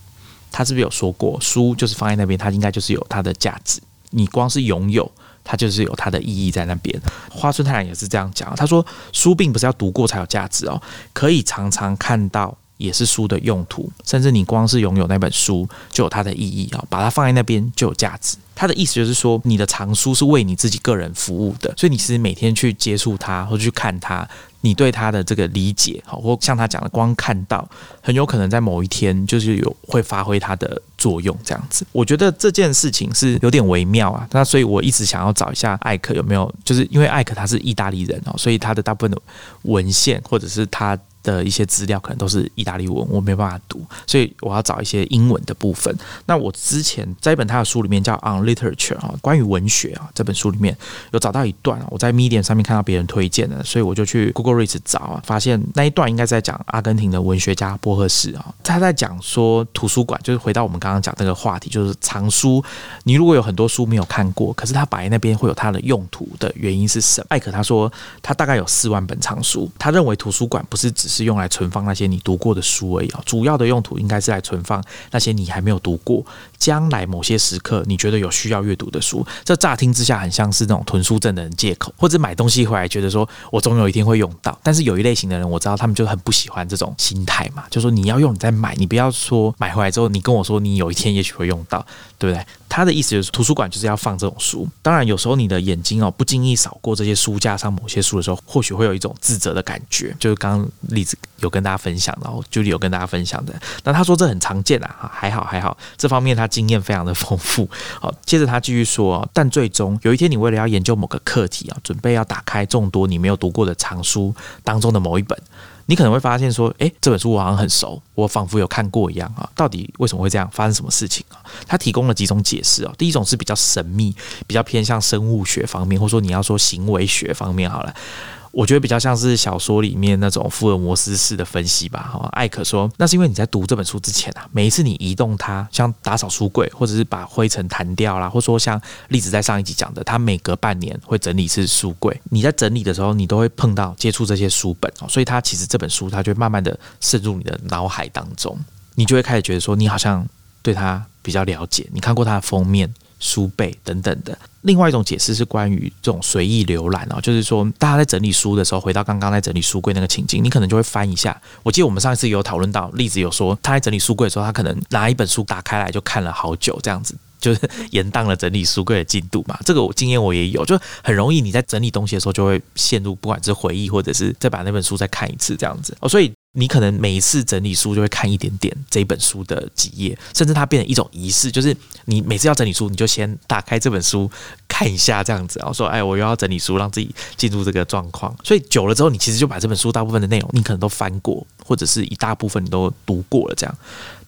他是不是有说过，书就是放在那边，它应该就是有它的价值。你光是拥有。它就是有它的意义在那边。花村太郎也是这样讲，他说书并不是要读过才有价值哦，可以常常看到也是书的用途，甚至你光是拥有那本书就有它的意义啊，把它放在那边就有价值。他的意思就是说，你的藏书是为你自己个人服务的，所以你其实每天去接触它或去看它。你对他的这个理解，好，或像他讲的，光看到，很有可能在某一天就是有会发挥它的作用，这样子。我觉得这件事情是有点微妙啊。那所以我一直想要找一下艾克有没有，就是因为艾克他是意大利人哦，所以他的大部分的文献或者是他。的一些资料可能都是意大利文，我没办法读，所以我要找一些英文的部分。那我之前在一本他的书里面叫《On Literature》啊，关于文学啊，这本书里面有找到一段，我在 Medium 上面看到别人推荐的，所以我就去 Google Reads 找啊，发现那一段应该在讲阿根廷的文学家波赫士啊，他在讲说图书馆，就是回到我们刚刚讲那个话题，就是藏书。你如果有很多书没有看过，可是他摆在那边会有它的用途的原因是什么？艾可他说他大概有四万本藏书，他认为图书馆不是只是。是用来存放那些你读过的书而已啊，主要的用途应该是来存放那些你还没有读过、将来某些时刻你觉得有需要阅读的书。这乍听之下很像是那种囤书症的人借口，或者买东西回来觉得说我总有一天会用到。但是有一类型的人，我知道他们就很不喜欢这种心态嘛，就说你要用你再买，你不要说买回来之后你跟我说你有一天也许会用到，对不对？他的意思就是图书馆就是要放这种书。当然有时候你的眼睛哦不经意扫过这些书架上某些书的时候，或许会有一种自责的感觉，就是刚刚例。子有跟大家分享，然后 j u 有跟大家分享的。那他说这很常见啊，还好还好，这方面他经验非常的丰富。好，接着他继续说，但最终有一天你为了要研究某个课题啊，准备要打开众多你没有读过的藏书当中的某一本。你可能会发现说，诶，这本书我好像很熟，我仿佛有看过一样啊。到底为什么会这样？发生什么事情啊？他提供了几种解释哦。第一种是比较神秘，比较偏向生物学方面，或者说你要说行为学方面好了。我觉得比较像是小说里面那种福尔摩斯式的分析吧。哈，艾可说，那是因为你在读这本书之前啊，每一次你移动它，像打扫书柜，或者是把灰尘弹掉啦，或者说像例子在上一集讲的，他每隔半年会整理一次书柜。你在整理的时候，你都会碰到接触这些书本哦，所以它其实这本书，它就慢慢的渗入你的脑海当中，你就会开始觉得说，你好像对它比较了解，你看过它的封面。书背等等的，另外一种解释是关于这种随意浏览哦，就是说大家在整理书的时候，回到刚刚在整理书柜那个情境，你可能就会翻一下。我记得我们上一次有讨论到，例子有说他在整理书柜的时候，他可能拿一本书打开来就看了好久，这样子 就是延宕了整理书柜的进度嘛。这个我经验我也有，就很容易你在整理东西的时候就会陷入，不管是回忆或者是再把那本书再看一次这样子哦，所以。你可能每一次整理书就会看一点点这本书的几页，甚至它变成一种仪式，就是你每次要整理书，你就先打开这本书看一下，这样子，然后说：“哎，我又要整理书，让自己进入这个状况。”所以久了之后，你其实就把这本书大部分的内容，你可能都翻过，或者是一大部分你都读过了这样。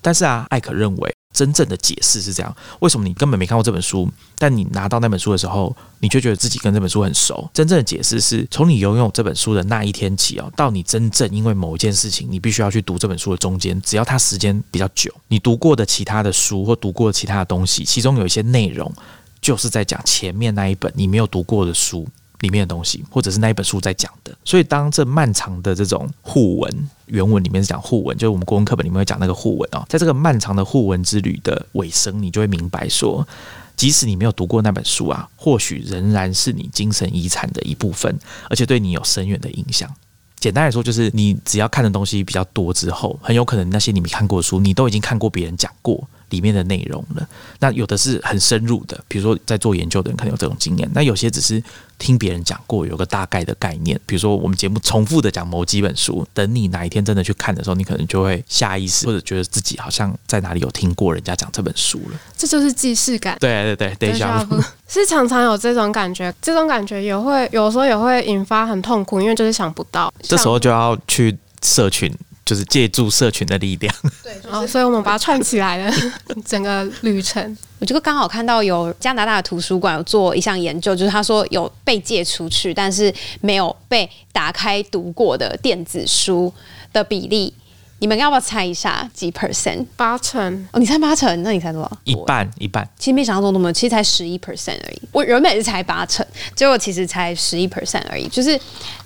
但是啊，艾可认为。真正的解释是这样：为什么你根本没看过这本书，但你拿到那本书的时候，你却觉得自己跟这本书很熟？真正的解释是从你拥有这本书的那一天起哦，到你真正因为某一件事情，你必须要去读这本书的中间，只要它时间比较久，你读过的其他的书或读过其他的东西，其中有一些内容就是在讲前面那一本你没有读过的书。里面的东西，或者是那一本书在讲的，所以当这漫长的这种互文原文里面是讲互文，就是我们国文课本里面会讲那个互文哦，在这个漫长的互文之旅的尾声，你就会明白说，即使你没有读过那本书啊，或许仍然是你精神遗产的一部分，而且对你有深远的影响。简单来说，就是你只要看的东西比较多之后，很有可能那些你没看过的书，你都已经看过别人讲过。里面的内容了，那有的是很深入的，比如说在做研究的人可能有这种经验，那有些只是听别人讲过，有个大概的概念。比如说我们节目重复的讲某几本书，等你哪一天真的去看的时候，你可能就会下意识或者觉得自己好像在哪里有听过人家讲这本书了。这就是既视感。对对对，等一下，是常常有这种感觉，这种感觉也会有时候也会引发很痛苦，因为就是想不到。这时候就要去社群。就是借助社群的力量，对，哦，所以我们把它串起来了，整个旅程。我这个刚好看到有加拿大的图书馆有做一项研究，就是他说有被借出去，但是没有被打开读过的电子书的比例。你们要不要猜一下几 percent？八成哦，你猜八成，那你猜多少？一半一半。其实没想到多么，其实才十一 percent 而已。我原本是猜八成，结果其实才十一 percent 而已。就是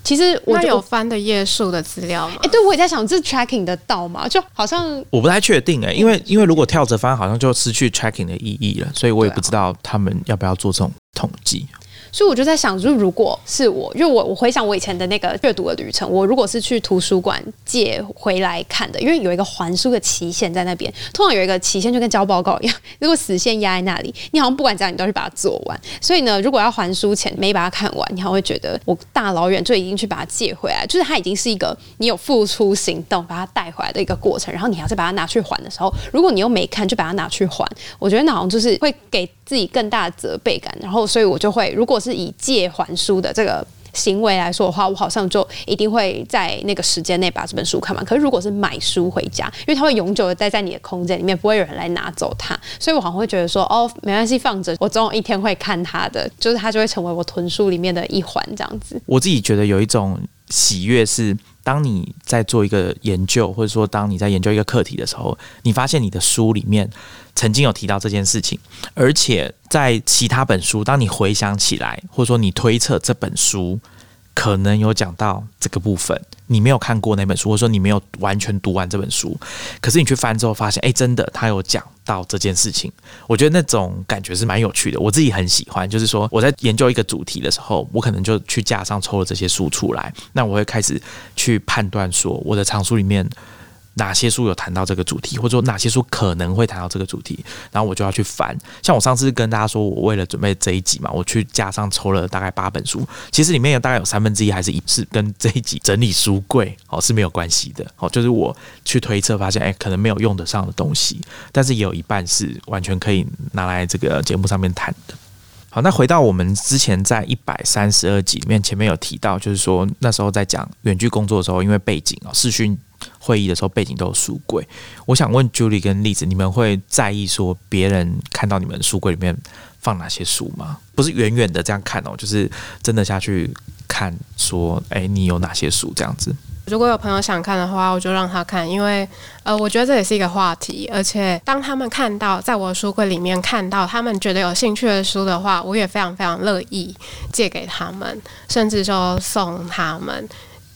其实我有翻的页数的资料吗？哎，对我也在想，这 tracking 得到吗？就好像我不太确定哎，因为因为如果跳着翻，好像就失去 tracking 的意义了，所以我也不知道他们要不要做这种统计。所以我就在想，就如果是我，因为我我回想我以前的那个阅读的旅程，我如果是去图书馆借回来看的，因为有一个还书的期限在那边，通常有一个期限就跟交报告一样，如果死线压在那里，你好像不管怎样，你都要去把它做完。所以呢，如果要还书前没把它看完，你还会觉得我大老远就已经去把它借回来，就是它已经是一个你有付出行动把它带回来的一个过程，然后你还要再把它拿去还的时候，如果你又没看就把它拿去还，我觉得那好像就是会给自己更大的责备感，然后所以我就会如果。是以借还书的这个行为来说的话，我好像就一定会在那个时间内把这本书看完。可是如果是买书回家，因为它会永久的待在你的空间里面，不会有人来拿走它，所以我好像会觉得说，哦，没关系，放着，我总有一天会看它的，就是它就会成为我囤书里面的一环，这样子。我自己觉得有一种喜悦是，当你在做一个研究，或者说当你在研究一个课题的时候，你发现你的书里面。曾经有提到这件事情，而且在其他本书，当你回想起来，或者说你推测这本书可能有讲到这个部分，你没有看过那本书，或者说你没有完全读完这本书，可是你去翻之后发现，哎，真的他有讲到这件事情，我觉得那种感觉是蛮有趣的，我自己很喜欢。就是说我在研究一个主题的时候，我可能就去架上抽了这些书出来，那我会开始去判断说我的藏书里面。哪些书有谈到这个主题，或者说哪些书可能会谈到这个主题，然后我就要去翻。像我上次跟大家说，我为了准备这一集嘛，我去加上抽了大概八本书，其实里面有大概有三分之一还是一是跟这一集整理书柜哦是没有关系的哦，就是我去推测发现，哎，可能没有用得上的东西，但是也有一半是完全可以拿来这个节目上面谈的。好，那回到我们之前在一百三十二集里面，前面有提到，就是说那时候在讲远距工作的时候，因为背景啊，视讯会议的时候背景都有书柜。我想问 Julie 跟栗子，你们会在意说别人看到你们书柜里面放哪些书吗？不是远远的这样看哦，就是真的下去看，说，哎，你有哪些书这样子？如果有朋友想看的话，我就让他看，因为呃，我觉得这也是一个话题。而且当他们看到在我的书柜里面看到他们觉得有兴趣的书的话，我也非常非常乐意借给他们，甚至说送他们。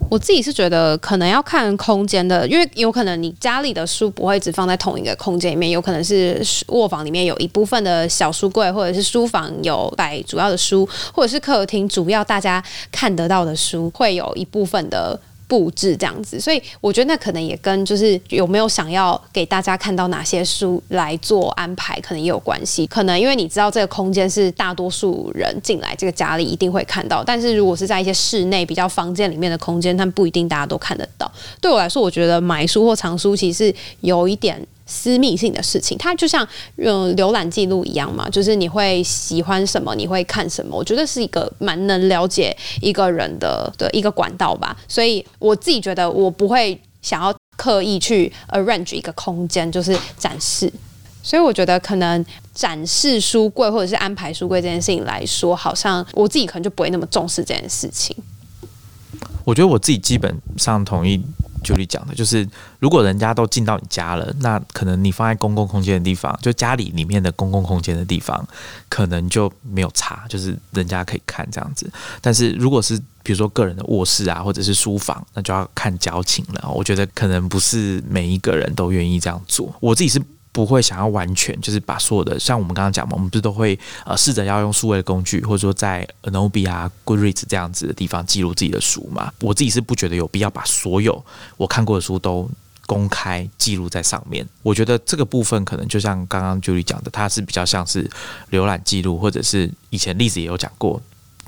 我自己是觉得可能要看空间的，因为有可能你家里的书不会只放在同一个空间里面，有可能是卧房里面有一部分的小书柜，或者是书房有摆主要的书，或者是客厅主要大家看得到的书，会有一部分的。布置这样子，所以我觉得那可能也跟就是有没有想要给大家看到哪些书来做安排，可能也有关系。可能因为你知道这个空间是大多数人进来这个家里一定会看到，但是如果是在一些室内比较房间里面的空间，他们不一定大家都看得到。对我来说，我觉得买书或藏书其实有一点。私密性的事情，它就像嗯浏览记录一样嘛，就是你会喜欢什么，你会看什么，我觉得是一个蛮能了解一个人的的一个管道吧。所以我自己觉得，我不会想要刻意去 arrange 一个空间，就是展示。所以我觉得，可能展示书柜或者是安排书柜这件事情来说，好像我自己可能就不会那么重视这件事情。我觉得我自己基本上同意。就你讲的，就是如果人家都进到你家了，那可能你放在公共空间的地方，就家里里面的公共空间的地方，可能就没有差，就是人家可以看这样子。但是如果是比如说个人的卧室啊，或者是书房，那就要看交情了。我觉得可能不是每一个人都愿意这样做。我自己是。不会想要完全就是把所有的像我们刚刚讲嘛，我们不是都会呃试着要用数位的工具，或者说在 Anobi 啊、Goodreads 这样子的地方记录自己的书嘛。我自己是不觉得有必要把所有我看过的书都公开记录在上面。我觉得这个部分可能就像刚刚 Julie 讲的，它是比较像是浏览记录，或者是以前例子也有讲过，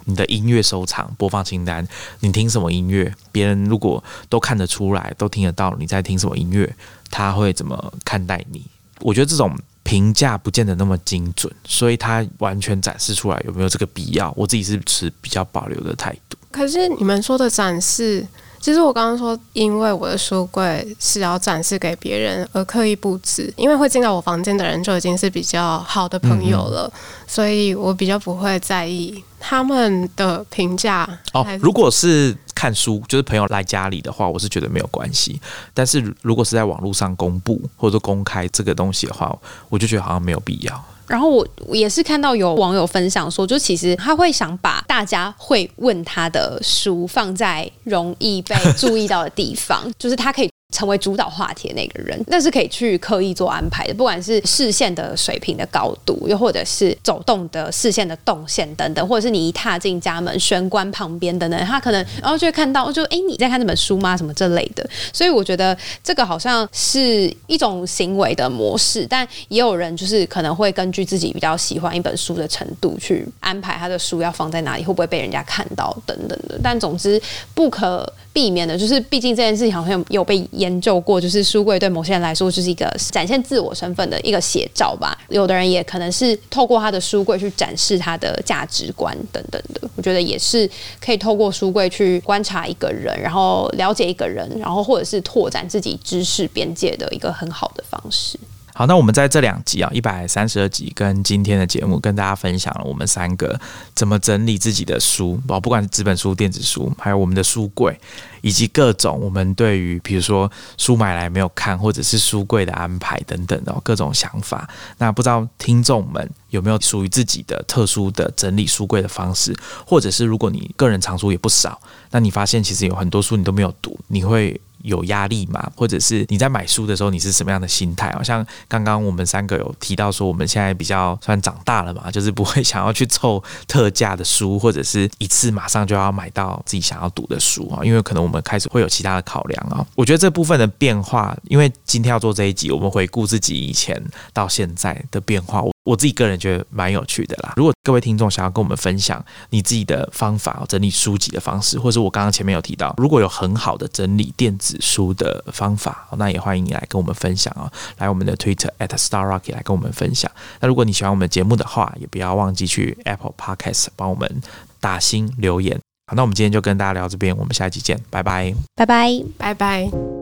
你的音乐收藏播放清单，你听什么音乐，别人如果都看得出来，都听得到你在听什么音乐，他会怎么看待你？我觉得这种评价不见得那么精准，所以它完全展示出来有没有这个必要？我自己是持比较保留的态度。可是你们说的展示，其实我刚刚说，因为我的书柜是要展示给别人而刻意布置，因为会进到我房间的人就已经是比较好的朋友了，所以我比较不会在意他们的评价。哦，如果是。看书就是朋友来家里的话，我是觉得没有关系。但是如果是在网络上公布或者公开这个东西的话，我就觉得好像没有必要。然后我也是看到有网友分享说，就其实他会想把大家会问他的书放在容易被注意到的地方，就是他可以。成为主导话题的那个人，那是可以去刻意做安排的，不管是视线的水平的高度，又或者是走动的视线的动线等等，或者是你一踏进家门玄关旁边等等，他可能然后就会看到，就哎你在看这本书吗？什么这类的。所以我觉得这个好像是一种行为的模式，但也有人就是可能会根据自己比较喜欢一本书的程度去安排他的书要放在哪里，会不会被人家看到等等的。但总之不可避免的就是，毕竟这件事情好像有被。研究过，就是书柜对某些人来说就是一个展现自我身份的一个写照吧。有的人也可能是透过他的书柜去展示他的价值观等等的。我觉得也是可以透过书柜去观察一个人，然后了解一个人，然后或者是拓展自己知识边界的一个很好的方式。好，那我们在这两集啊，一百三十二集跟今天的节目，跟大家分享了我们三个怎么整理自己的书，不不管是纸本书、电子书，还有我们的书柜，以及各种我们对于比如说书买来没有看，或者是书柜的安排等等的各种想法。那不知道听众们有没有属于自己的特殊的整理书柜的方式，或者是如果你个人藏书也不少，那你发现其实有很多书你都没有读，你会。有压力吗？或者是你在买书的时候你是什么样的心态？好像刚刚我们三个有提到说，我们现在比较算长大了嘛，就是不会想要去凑特价的书，或者是一次马上就要买到自己想要读的书啊，因为可能我们开始会有其他的考量啊。我觉得这部分的变化，因为今天要做这一集，我们回顾自己以前到现在的变化。我自己个人觉得蛮有趣的啦。如果各位听众想要跟我们分享你自己的方法整理书籍的方式，或者我刚刚前面有提到，如果有很好的整理电子书的方法，那也欢迎你来跟我们分享哦。来我们的 Twitter at Star Rocky 来跟我们分享。那如果你喜欢我们节目的话，也不要忘记去 Apple Podcast 帮我们打星留言。好，那我们今天就跟大家聊这边，我们下期见，拜拜，拜拜，拜拜。